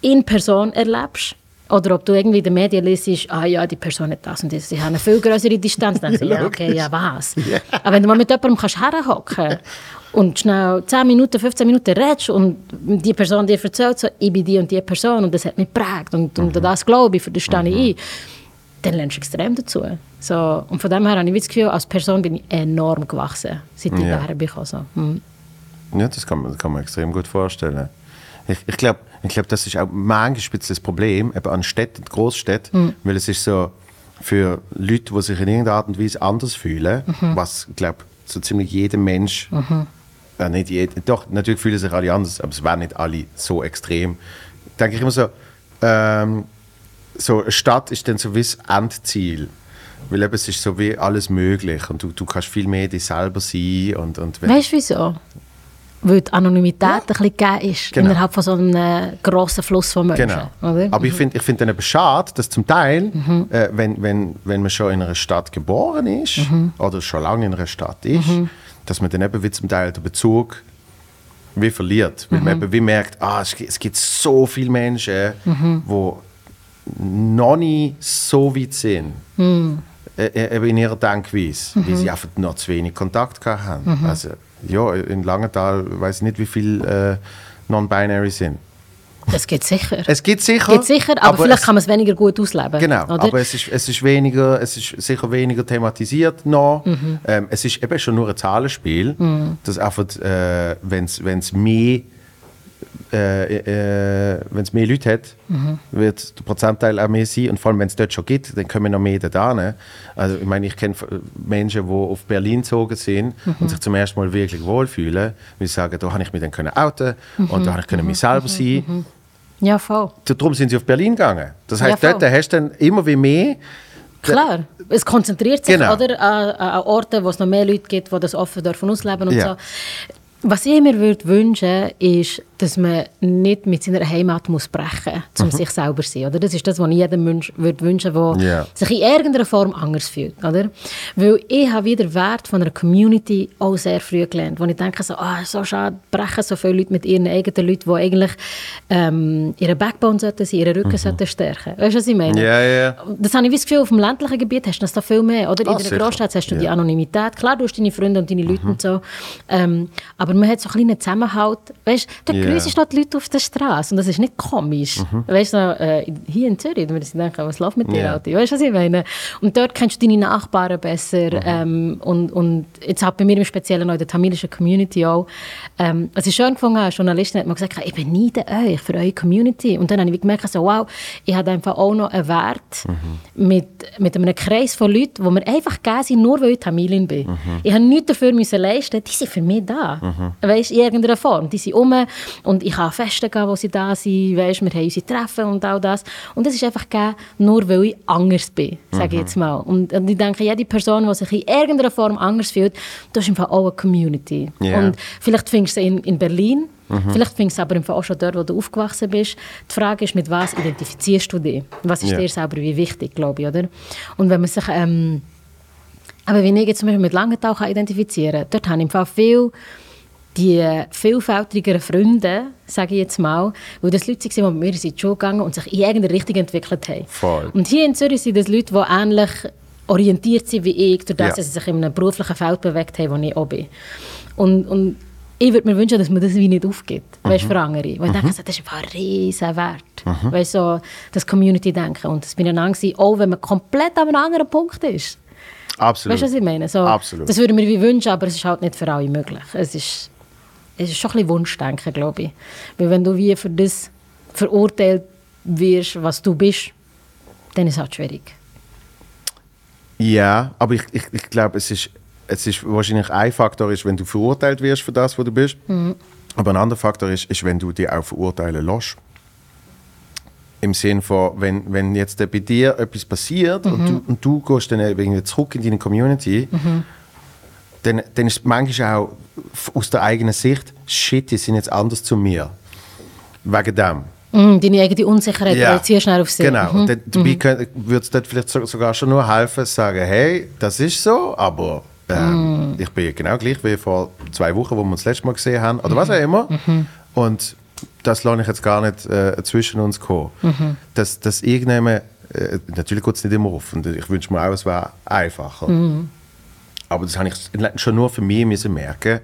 in Person erlebst oder ob du irgendwie in den Medien liest, ah ja, die Person hat das und das, sie haben eine viel größere Distanz. Dann du, ja, okay, ja, was? Aber wenn du mal mit jemandem kannst herhocken und schnell 10 Minuten, 15 Minuten redest und die Person dir erzählt, so, ich bin die und die Person und das hat mich geprägt und, und an das glaube ich, für das stehe ich ein, dann lernst du extrem dazu. So, und von dem her habe ich das Gefühl, als Person bin ich enorm gewachsen, seit ich Ja. daher bin. gekommen, So. Hm. Ja, das kann man, das kann man extrem gut vorstellen. Ich, ich glaube, ich glaub, das ist auch manchmal spitzt das Problem eben an Städten, Großstädten, weil es ist so für Leute, die sich in irgendeiner Art und Weise anders fühlen, was, ich glaube, so ziemlich jeder Mensch, ja, nicht jeder, doch, natürlich fühlen sich alle anders, aber es werden nicht alle so extrem. Denke ich immer so, ähm, so eine Stadt ist dann so wie das Endziel. Weil eben, es ist so wie alles möglich und du, du kannst viel mehr dich selber sein und, und Weißt du wieso? Weil die Anonymität ein bisschen gegeben ist Genau. innerhalb von so einem äh, grossen Fluss von Menschen. Genau. Oder? Aber ich finde ich find dann eben schade, dass zum Teil, äh, wenn, wenn, wenn man schon in einer Stadt geboren ist oder schon lange in einer Stadt ist, dass man dann eben wie zum Teil den Bezug wie verliert. Weil man eben wie merkt, ah, es, gibt- es gibt so viele Menschen, die noch nicht so weit sind. äh, äh, eben in ihrer Denkweise, weil sie einfach noch zu wenig Kontakt haben. Also, ja, in Langenthal weiß ich nicht, wie viele äh, Non-Binary sind. Das geht sicher. Es gibt sicher. geht sicher, aber, vielleicht es, kann man es weniger gut ausleben. Genau, oder? aber es ist, es, ist weniger, es ist sicher weniger thematisiert noch. Mhm. Ähm, es ist eben schon nur ein Zahlenspiel, dass einfach, äh, wenn es mehr äh, äh, wenn es mehr Leute hat, Mhm. wird der Prozentteil auch mehr sein. Und vor allem, wenn es dort schon gibt, dann kommen noch mehr da. Ne? Also, ich meine, ich kenne Menschen, die auf Berlin gezogen sind Mhm. und sich zum ersten Mal wirklich wohlfühlen, weil sie sagen, da habe ich mich dann können outen und da habe ich können mich selber sein. ja, voll. Darum sind sie auf Berlin gegangen. Das Ja, heißt, voll. dort hast du dann immer wie mehr. Klar, es konzentriert sich Genau. oder, an, an Orten, wo es noch mehr Leute gibt, die das offen dürfen ausleben und Ja. so. Was ich mir würde wünschen, ist, dass man nicht mit seiner Heimat muss brechen muss, um sich selber zu sein. Oder? Das ist das, was ich jedem Mensch würde wünschen der Mhm. Ja. sich in irgendeiner Form anders fühlt. Oder? Weil ich habe wieder Wert von einer Community auch sehr früh gelernt, wo ich denke, so, ah, so schade, brechen so viele Leute mit ihren eigenen Leuten, die eigentlich ähm, ihren Backbone sollten sein, ihren Rücken sollten stärken. Weißt du, was ich meine? Mhm. Ja, ja. Das habe ich wie das Gefühl, auf dem ländlichen Gebiet hast du das da viel mehr. Oder Ah, in der sicher. Großstadt hast du die. Anonymität. Klar, du hast deine Freunde und deine Leute und so. Ähm, aber man hat so einen kleinen Zusammenhalt. Weißt du, Ja. grüßt noch die Leute auf der Straße und das ist nicht komisch. Weißt du, äh, hier in Zürich, ich denken, was läuft mit dir, Ja. Alter? Weißt du, was ich meine? Und dort kennst du deine Nachbarn besser. Ähm, und, und jetzt hat bei mir im Speziellen auch in der tamilischen Community auch, ähm, was ich schön gefunden habe, eine Journalistin hat mir gesagt, ich beneide euch für eure Community. Und dann habe ich gemerkt, so, wow, ich habe einfach auch noch einen Wert mit, mit einem Kreis von Leuten, wo mir einfach gegeben sind, nur weil ich Tamilin bin. Ich habe nichts dafür müssen leisten, die sind für mich da. Weißt, in irgendeiner Form. Die sind um und ich kann an Festen gehen, wo sie da sind. Weißt, wir haben unsere Treffen und all das. Und das ist einfach gegeben, nur weil ich anders bin, sage ich jetzt mal. Und, und ich denke, jede Person, die sich in irgendeiner Form anders fühlt, das ist einfach auch eine Community. Ja. Und vielleicht findest du sie in, in Berlin, vielleicht findest du sie aber auch schon dort, wo du aufgewachsen bist. Die Frage ist, mit was identifizierst du dich? Was ist Ja. dir selber wie wichtig, glaube ich, oder? Und wenn man sich... Ähm, aber wenn ich jetzt zum Beispiel mit Langenthal kann identifizieren kann, dort habe ich im Fall viel die vielfältigeren Freunde, sage ich jetzt mal, weil das Leute waren, die mit mir in die Schule gegangen und sich in irgendeine Richtung entwickelt haben. Voll. Und hier in Zürich sind das Leute, die ähnlich orientiert sind wie ich, durch das, Ja. dass sie sich in einem beruflichen Feld bewegt haben, wo ich auch bin. Und, und ich würde mir wünschen, dass man das wie nicht aufgibt, Mhm. weißt, für andere. Weil ich denke, so, das ist ein riesen Wert. Weißt, so, das Community-Denken. Und das dann gewesen, auch wenn man komplett an einem anderen Punkt ist. Absolut. Weißt du, was ich meine? So, Absolut. Das würde ich mir wie wünschen, aber es ist halt nicht für alle möglich. Es ist, es ist schon ein bisschen Wunschdenken, glaube ich. Weil wenn du wie für das verurteilt wirst, was du bist, dann ist es halt schwierig. Ja, aber ich, ich, ich glaube, es ist, es ist wahrscheinlich ein Faktor, ist, wenn du verurteilt wirst für das, was du bist. Aber ein anderer Faktor ist, ist, wenn du dich auch verurteilen lässt. Im Sinne von, wenn, wenn jetzt bei dir etwas passiert und, du, und du gehst dann irgendwie zurück in deine Community, dann, dann ist manchmal auch aus der eigenen Sicht, shit, die sind jetzt anders zu mir. Wegen dem. Mm, deine eigene Unsicherheit Ja. projizierst schnell auf sie. Genau. Mhm. Und dabei könnt- würde es dort vielleicht so- sogar schon nur helfen, zu sagen, hey, das ist so, aber ähm, Mhm. ich bin genau gleich wie vor zwei Wochen, wo wir uns das letzte Mal gesehen haben, oder was auch immer. Mhm. Und das lasse ich jetzt gar nicht äh, zwischen uns kommen. Mhm. Dass, dass irgendjemand, äh, natürlich geht es nicht immer auf, und ich wünsche mir auch, es wäre einfacher. Mhm. Aber das habe ich schon nur für mich müssen merken,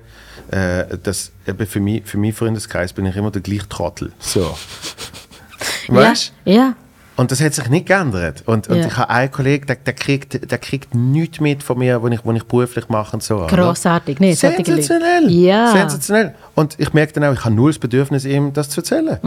äh, dass eben für mich, für meinen Freundeskreis bin ich immer der gleiche Trottel. So. Weißt Ja, ja. und das hat sich nicht geändert. Und, und Ja. ich habe einen Kollegen, der, der, kriegt, der kriegt nichts mit von mir, was ich, was ich beruflich mache und so. Grossartig. Leute. Sensationell. Ja. Sensationell. Und ich merke dann auch, ich habe null das Bedürfnis, ihm das zu erzählen.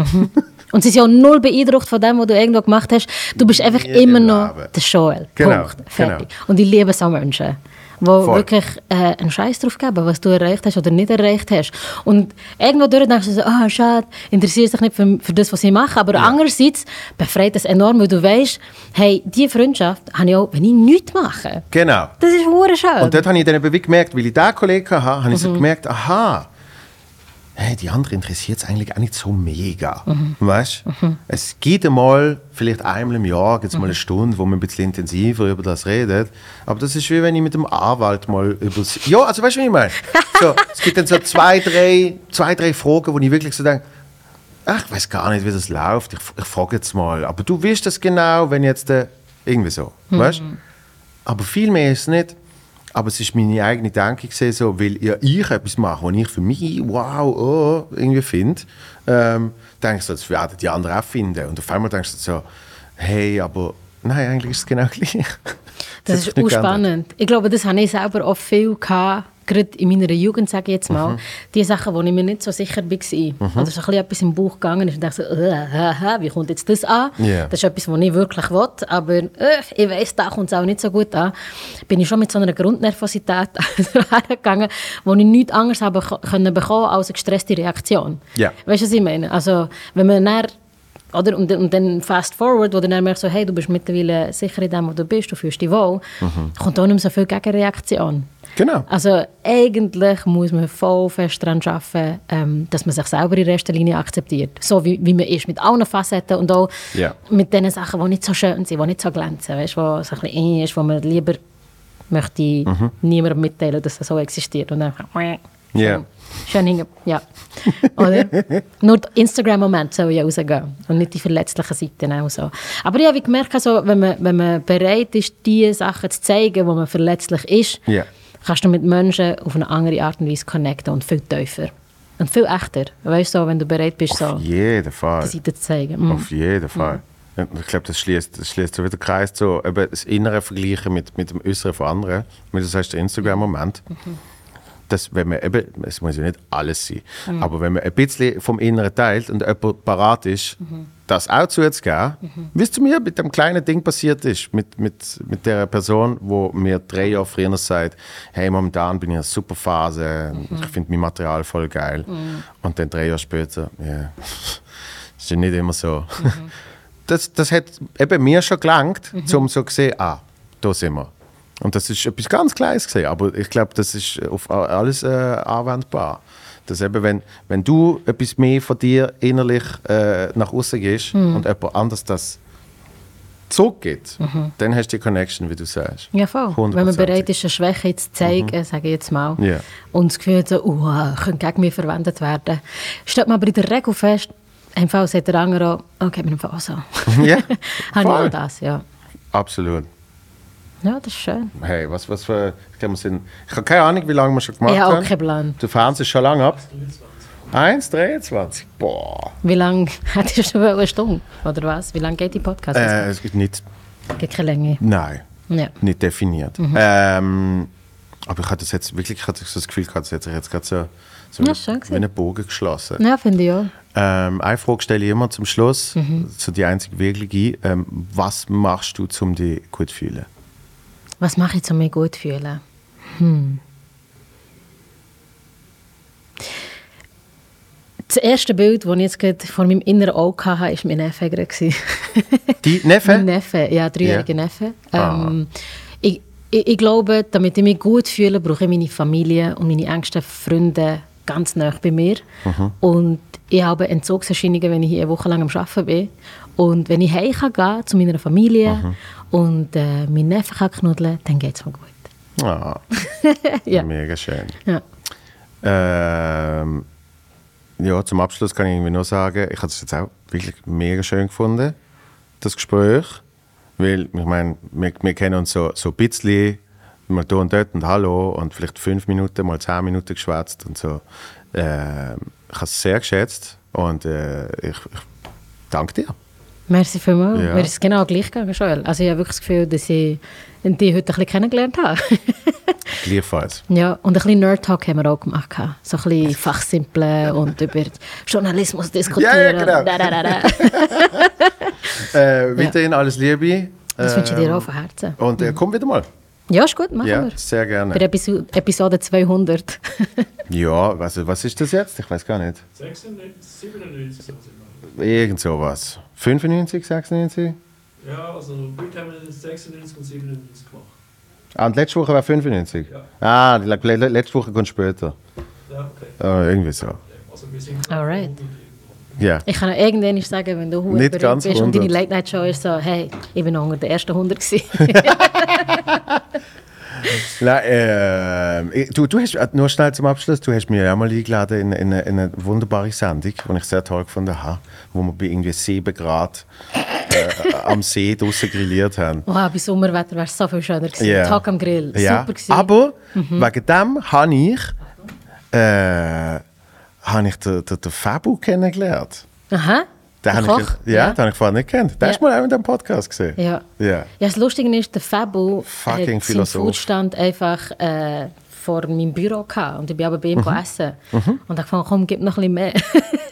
Und sie sind ja null beeindruckt von dem, was du irgendwo gemacht hast. Du bist einfach Nie immer im noch der Joel. Genau, Punkt. Fertig. genau. Und ich liebe so Menschen, die Voll. wirklich äh, einen Scheiß drauf geben, was du erreicht hast oder nicht erreicht hast. Und irgendwo durch denkst du so, ah, schade, interessiert sich nicht für, für das, was sie machen. Aber andererseits befreit das enorm, weil du weißt, hey, diese Freundschaft habe ich auch, wenn ich nichts mache. Genau. Das ist hure schön. Und dort habe ich dann eben gemerkt, weil ich diesen Kollegen hatte, habe ich Mhm. so gemerkt, aha, hey, die andere interessiert es eigentlich auch nicht so mega. Mhm. Weißt? Es gibt einmal, vielleicht einmal im Jahr, gibt's Mhm. mal eine Stunde, wo man ein bisschen intensiver über das redet. Aber das ist wie wenn ich mit dem Anwalt mal über Ja, also weißt du, wie ich meine? So, es gibt dann so zwei, drei, zwei, drei Fragen, wo ich wirklich so denke, ach, ich weiß gar nicht, wie das läuft. Ich, ich frage jetzt mal. Aber du weißt das genau, wenn jetzt äh, irgendwie so. Weißt? Aber viel mehr ist es nicht. Aber es ist meine eigene Denke gewesen, so, weil ja ich etwas mache, was ich für mich wow, oh, irgendwie finde, ähm, denkst du, das werden die anderen auch finden. Und auf einmal denkst du so, hey, aber nein, eigentlich ist es genau gleich. Das hat ist auch spannend. Ich glaube, das habe ich selber auch viel gehabt, gerade in meiner Jugend, sage ich jetzt mal. Die Sachen, wo ich mir nicht so sicher war. Oder so ein bisschen etwas im Bauch gegangen ist und dachte so, äh, äh, äh, wie kommt jetzt das an? Ja. Das ist etwas, was ich wirklich will, aber äh, ich weiss, da kommt es auch nicht so gut an. Bin ich schon mit so einer Grundnervosität hergegangen, wo ich nichts anderes habe können bekommen als eine gestresste Reaktion. Ja. Weißt du, was ich meine? Also, wenn man dann oder, und, und dann fast forward, wo dann merkst, so, hey, du bist mittlerweile sicher in dem, wo du bist, du fühlst dich wohl, kommt auch nicht mehr so viel Gegenreaktion. Genau. Also eigentlich muss man voll fest daran arbeiten, ähm, dass man sich selber in erster Linie akzeptiert. So wie, wie man ist, mit allen Facetten und auch Ja. mit den Sachen, die nicht so schön sind, die nicht so glänzen, weißt, wo so ein bisschen eng ist, wo man lieber möchte niemandem mitteilen, dass das so existiert. Und einfach Ja. schön hingen, ja. Oder? Nur Instagram-Moment soll ja rausgehen und nicht die verletzlichen Seiten auch so. Aber ich habe gemerkt, also, wenn, man, wenn man bereit ist, die Sachen zu zeigen, wo man verletzlich ist, Ja. Kannst du mit Menschen auf eine andere Art und Weise connecten und viel tiefer. Und viel echter. Weißt du, so, wenn du bereit bist, so Auf jeden Fall. die Seite zu zeigen. Mm. Auf jeden Fall. Und Ich glaube, das schließt, das schließt so wieder den Kreis so eben das Innere vergleichen mit, mit dem Äußeren von anderen. Wie du sagst, der Instagram-Moment. Dass, wenn man eben, es muss ja nicht alles sein, aber wenn man ein bisschen vom Inneren teilt und jemand parat ist, das auch zuzugeben, wie es zu mir mit dem kleinen Ding passiert ist, mit, mit, mit der Person, wo mir drei Jahre früher sagt, hey, momentan bin ich in einer super Phase, ich finde mein Material voll geil. Und dann drei Jahre später, ja, ist ja nicht immer so. Das, das hat eben mir schon gelangt, um so zu sehen, ah, da sind wir. Und das ist etwas ganz Kleines gesehen, aber ich glaube, das ist auf alles äh, anwendbar. Dass eben, wenn, wenn du etwas mehr von dir innerlich äh, nach außen gehst und jemand anders das zurückgibt, dann hast du die Connection, wie du sagst. Ja, voll. Wenn man bereit ist, eine Schwäche zu zeigen, sage ich jetzt mal, Ja. und das Gefühl so, uh, könnte gegen mich verwendet werden, stellt man aber in der Regel fest, im Fall sagt der andere auch, okay, mit dem Fall auch so. Ja, Habe ich auch das, ja. Absolut. Ja, das ist schön. Hey, was, was für. Ich, sind, habe keine Ahnung, wie lange wir schon gemacht Ich habe auch haben. keinen Plan. Du fährst schon lange ab. 1,23. Boah. Wie lange hättest du schon eine Stunde? Oder was? Wie lange geht die Podcast? Äh, es gibt nicht. Gibt keine Länge. Nein, Ja. nicht definiert. Ähm, aber ich hatte das jetzt wirklich ich hatte so das Gefühl, gehabt, es hat sich jetzt gerade so, so Ja, wie schön einen Bogen geschlossen. Ja, finde ich auch. Ähm, eine Frage stelle ich immer zum Schluss, Mhm. so die einzige wirkliche. Ähm, was machst du, um dich gut zu fühlen? Was mache ich, um mich gut zu fühlen? Hm. Das erste Bild, das ich jetzt gerade vor meinem inneren Auge hatte, war mein Neffe. Die Mein Neffe? Neffe, ja, dreijähriger Ja. Neffe. Ah. Ähm, ich, ich, ich glaube, damit ich mich gut fühle, brauche ich meine Familie und meine engsten Freunde ganz nah bei mir. Mhm. Und ich habe Entzugserscheinungen, wenn ich hier eine Woche lang am Arbeiten bin. Und wenn ich heim kann gehen zu meiner Familie Mhm. und äh, meinen Neffen kann knuddeln, dann geht es mir gut. Ah, Ja. Mega schön. Ja. Ähm, ja, zum Abschluss kann ich irgendwie nur sagen, ich habe es jetzt auch wirklich mega schön gefunden, das Gespräch. Weil, ich meine, wir, wir kennen uns so, so ein bisschen, mal da und dort und Hallo und vielleicht fünf Minuten, mal zehn Minuten geschwätzt und so. Ähm, ich habe es sehr geschätzt und äh, ich, ich danke dir. Merci vielmals. Ja. Mir ist es genau gleich gegangen, Joel. Also ich habe wirklich das Gefühl, dass ich die heute ein bisschen kennengelernt habe. Gleichfalls. Ja, und ein bisschen Nerd-Talk haben wir auch gemacht. So ein bisschen fachsimpeln und über Journalismus diskutieren. Ja, ja, genau. Da, da. Äh, weiterhin alles Liebe. Das wünsche ich dir Ähm, auch von Herzen. Und äh, komm wieder mal. Ja, ist gut, machen Ja, wir. sehr gerne. Bei Episo Episode 200. Ja, was, was ist das jetzt? Ich weiß gar nicht. 96, 97 so sind wir. Irgend sowas. 95, 96? Ja, also heute haben wir 96 und 97 gemacht. Ah, und letzte Woche war 95? Ja. Ah, die le- le- letzte Woche kommt später. Ja, okay. Ah, irgendwie so. Also wir sind Alright. Ja. Ich kann auch irgendwann sagen, wenn du ganz bist und deine 100. Late-Night-Show ist so, hey, ich bin noch unter den ersten 100 gewesen. Nein, äh, du, du hast, äh, nur schnell zum Abschluss, du hast mir ja mal eingeladen in, in, eine, in eine wunderbare Sendung, die ich sehr toll gefunden habe, wo wir bei irgendwie 7 Grad äh, am See draußen grilliert haben. wow, bei Sommerwetter wäre es so viel schöner gewesen. Ja. Tag am Grill, Ja. super gewesen. Aber wegen dem habe ich, äh, habe ich den, den, den Fabu kennengelernt. Aha, Den habe Koch. ich, ja, den habe ich vorher nicht gekannt. Den Ja. hast du mal auch in diesem Podcast gesehen. Ja. Ja. Ja, das Lustige ist, der Fabu Fucking hat Philosoph. Foodstand einfach äh, vor meinem Büro gehabt. Und ich bin aber bei ihm Mhm. essen. Und ich fand, komm, gib noch ein bisschen mehr.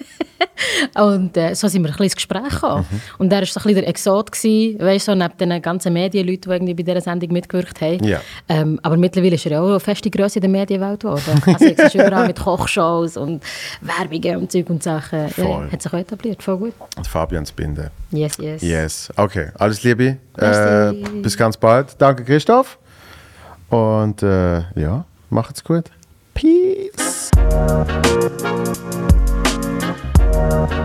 und äh, so sind wir ein bisschen ins Gespräch gekommen. Mhm. Und er war so ein bisschen der Exot, gewesen, weißt du, so, neben den ganzen Medienleuten, die irgendwie bei dieser Sendung mitgewirkt haben. Ja. Ähm, aber mittlerweile ist er ja auch eine feste Größe in der Medienwelt geworden. Also jetzt ist überall mit Kochshows und Werbungen und Zeug und Sachen. Ja, Voll. hat sich auch etabliert, voll gut. Und Fabian Spinde. Yes, yes. Yes. Okay, alles Liebe. Äh, bis ganz bald. Danke, Christoph. Und äh, ja, macht's gut. Peace. Thank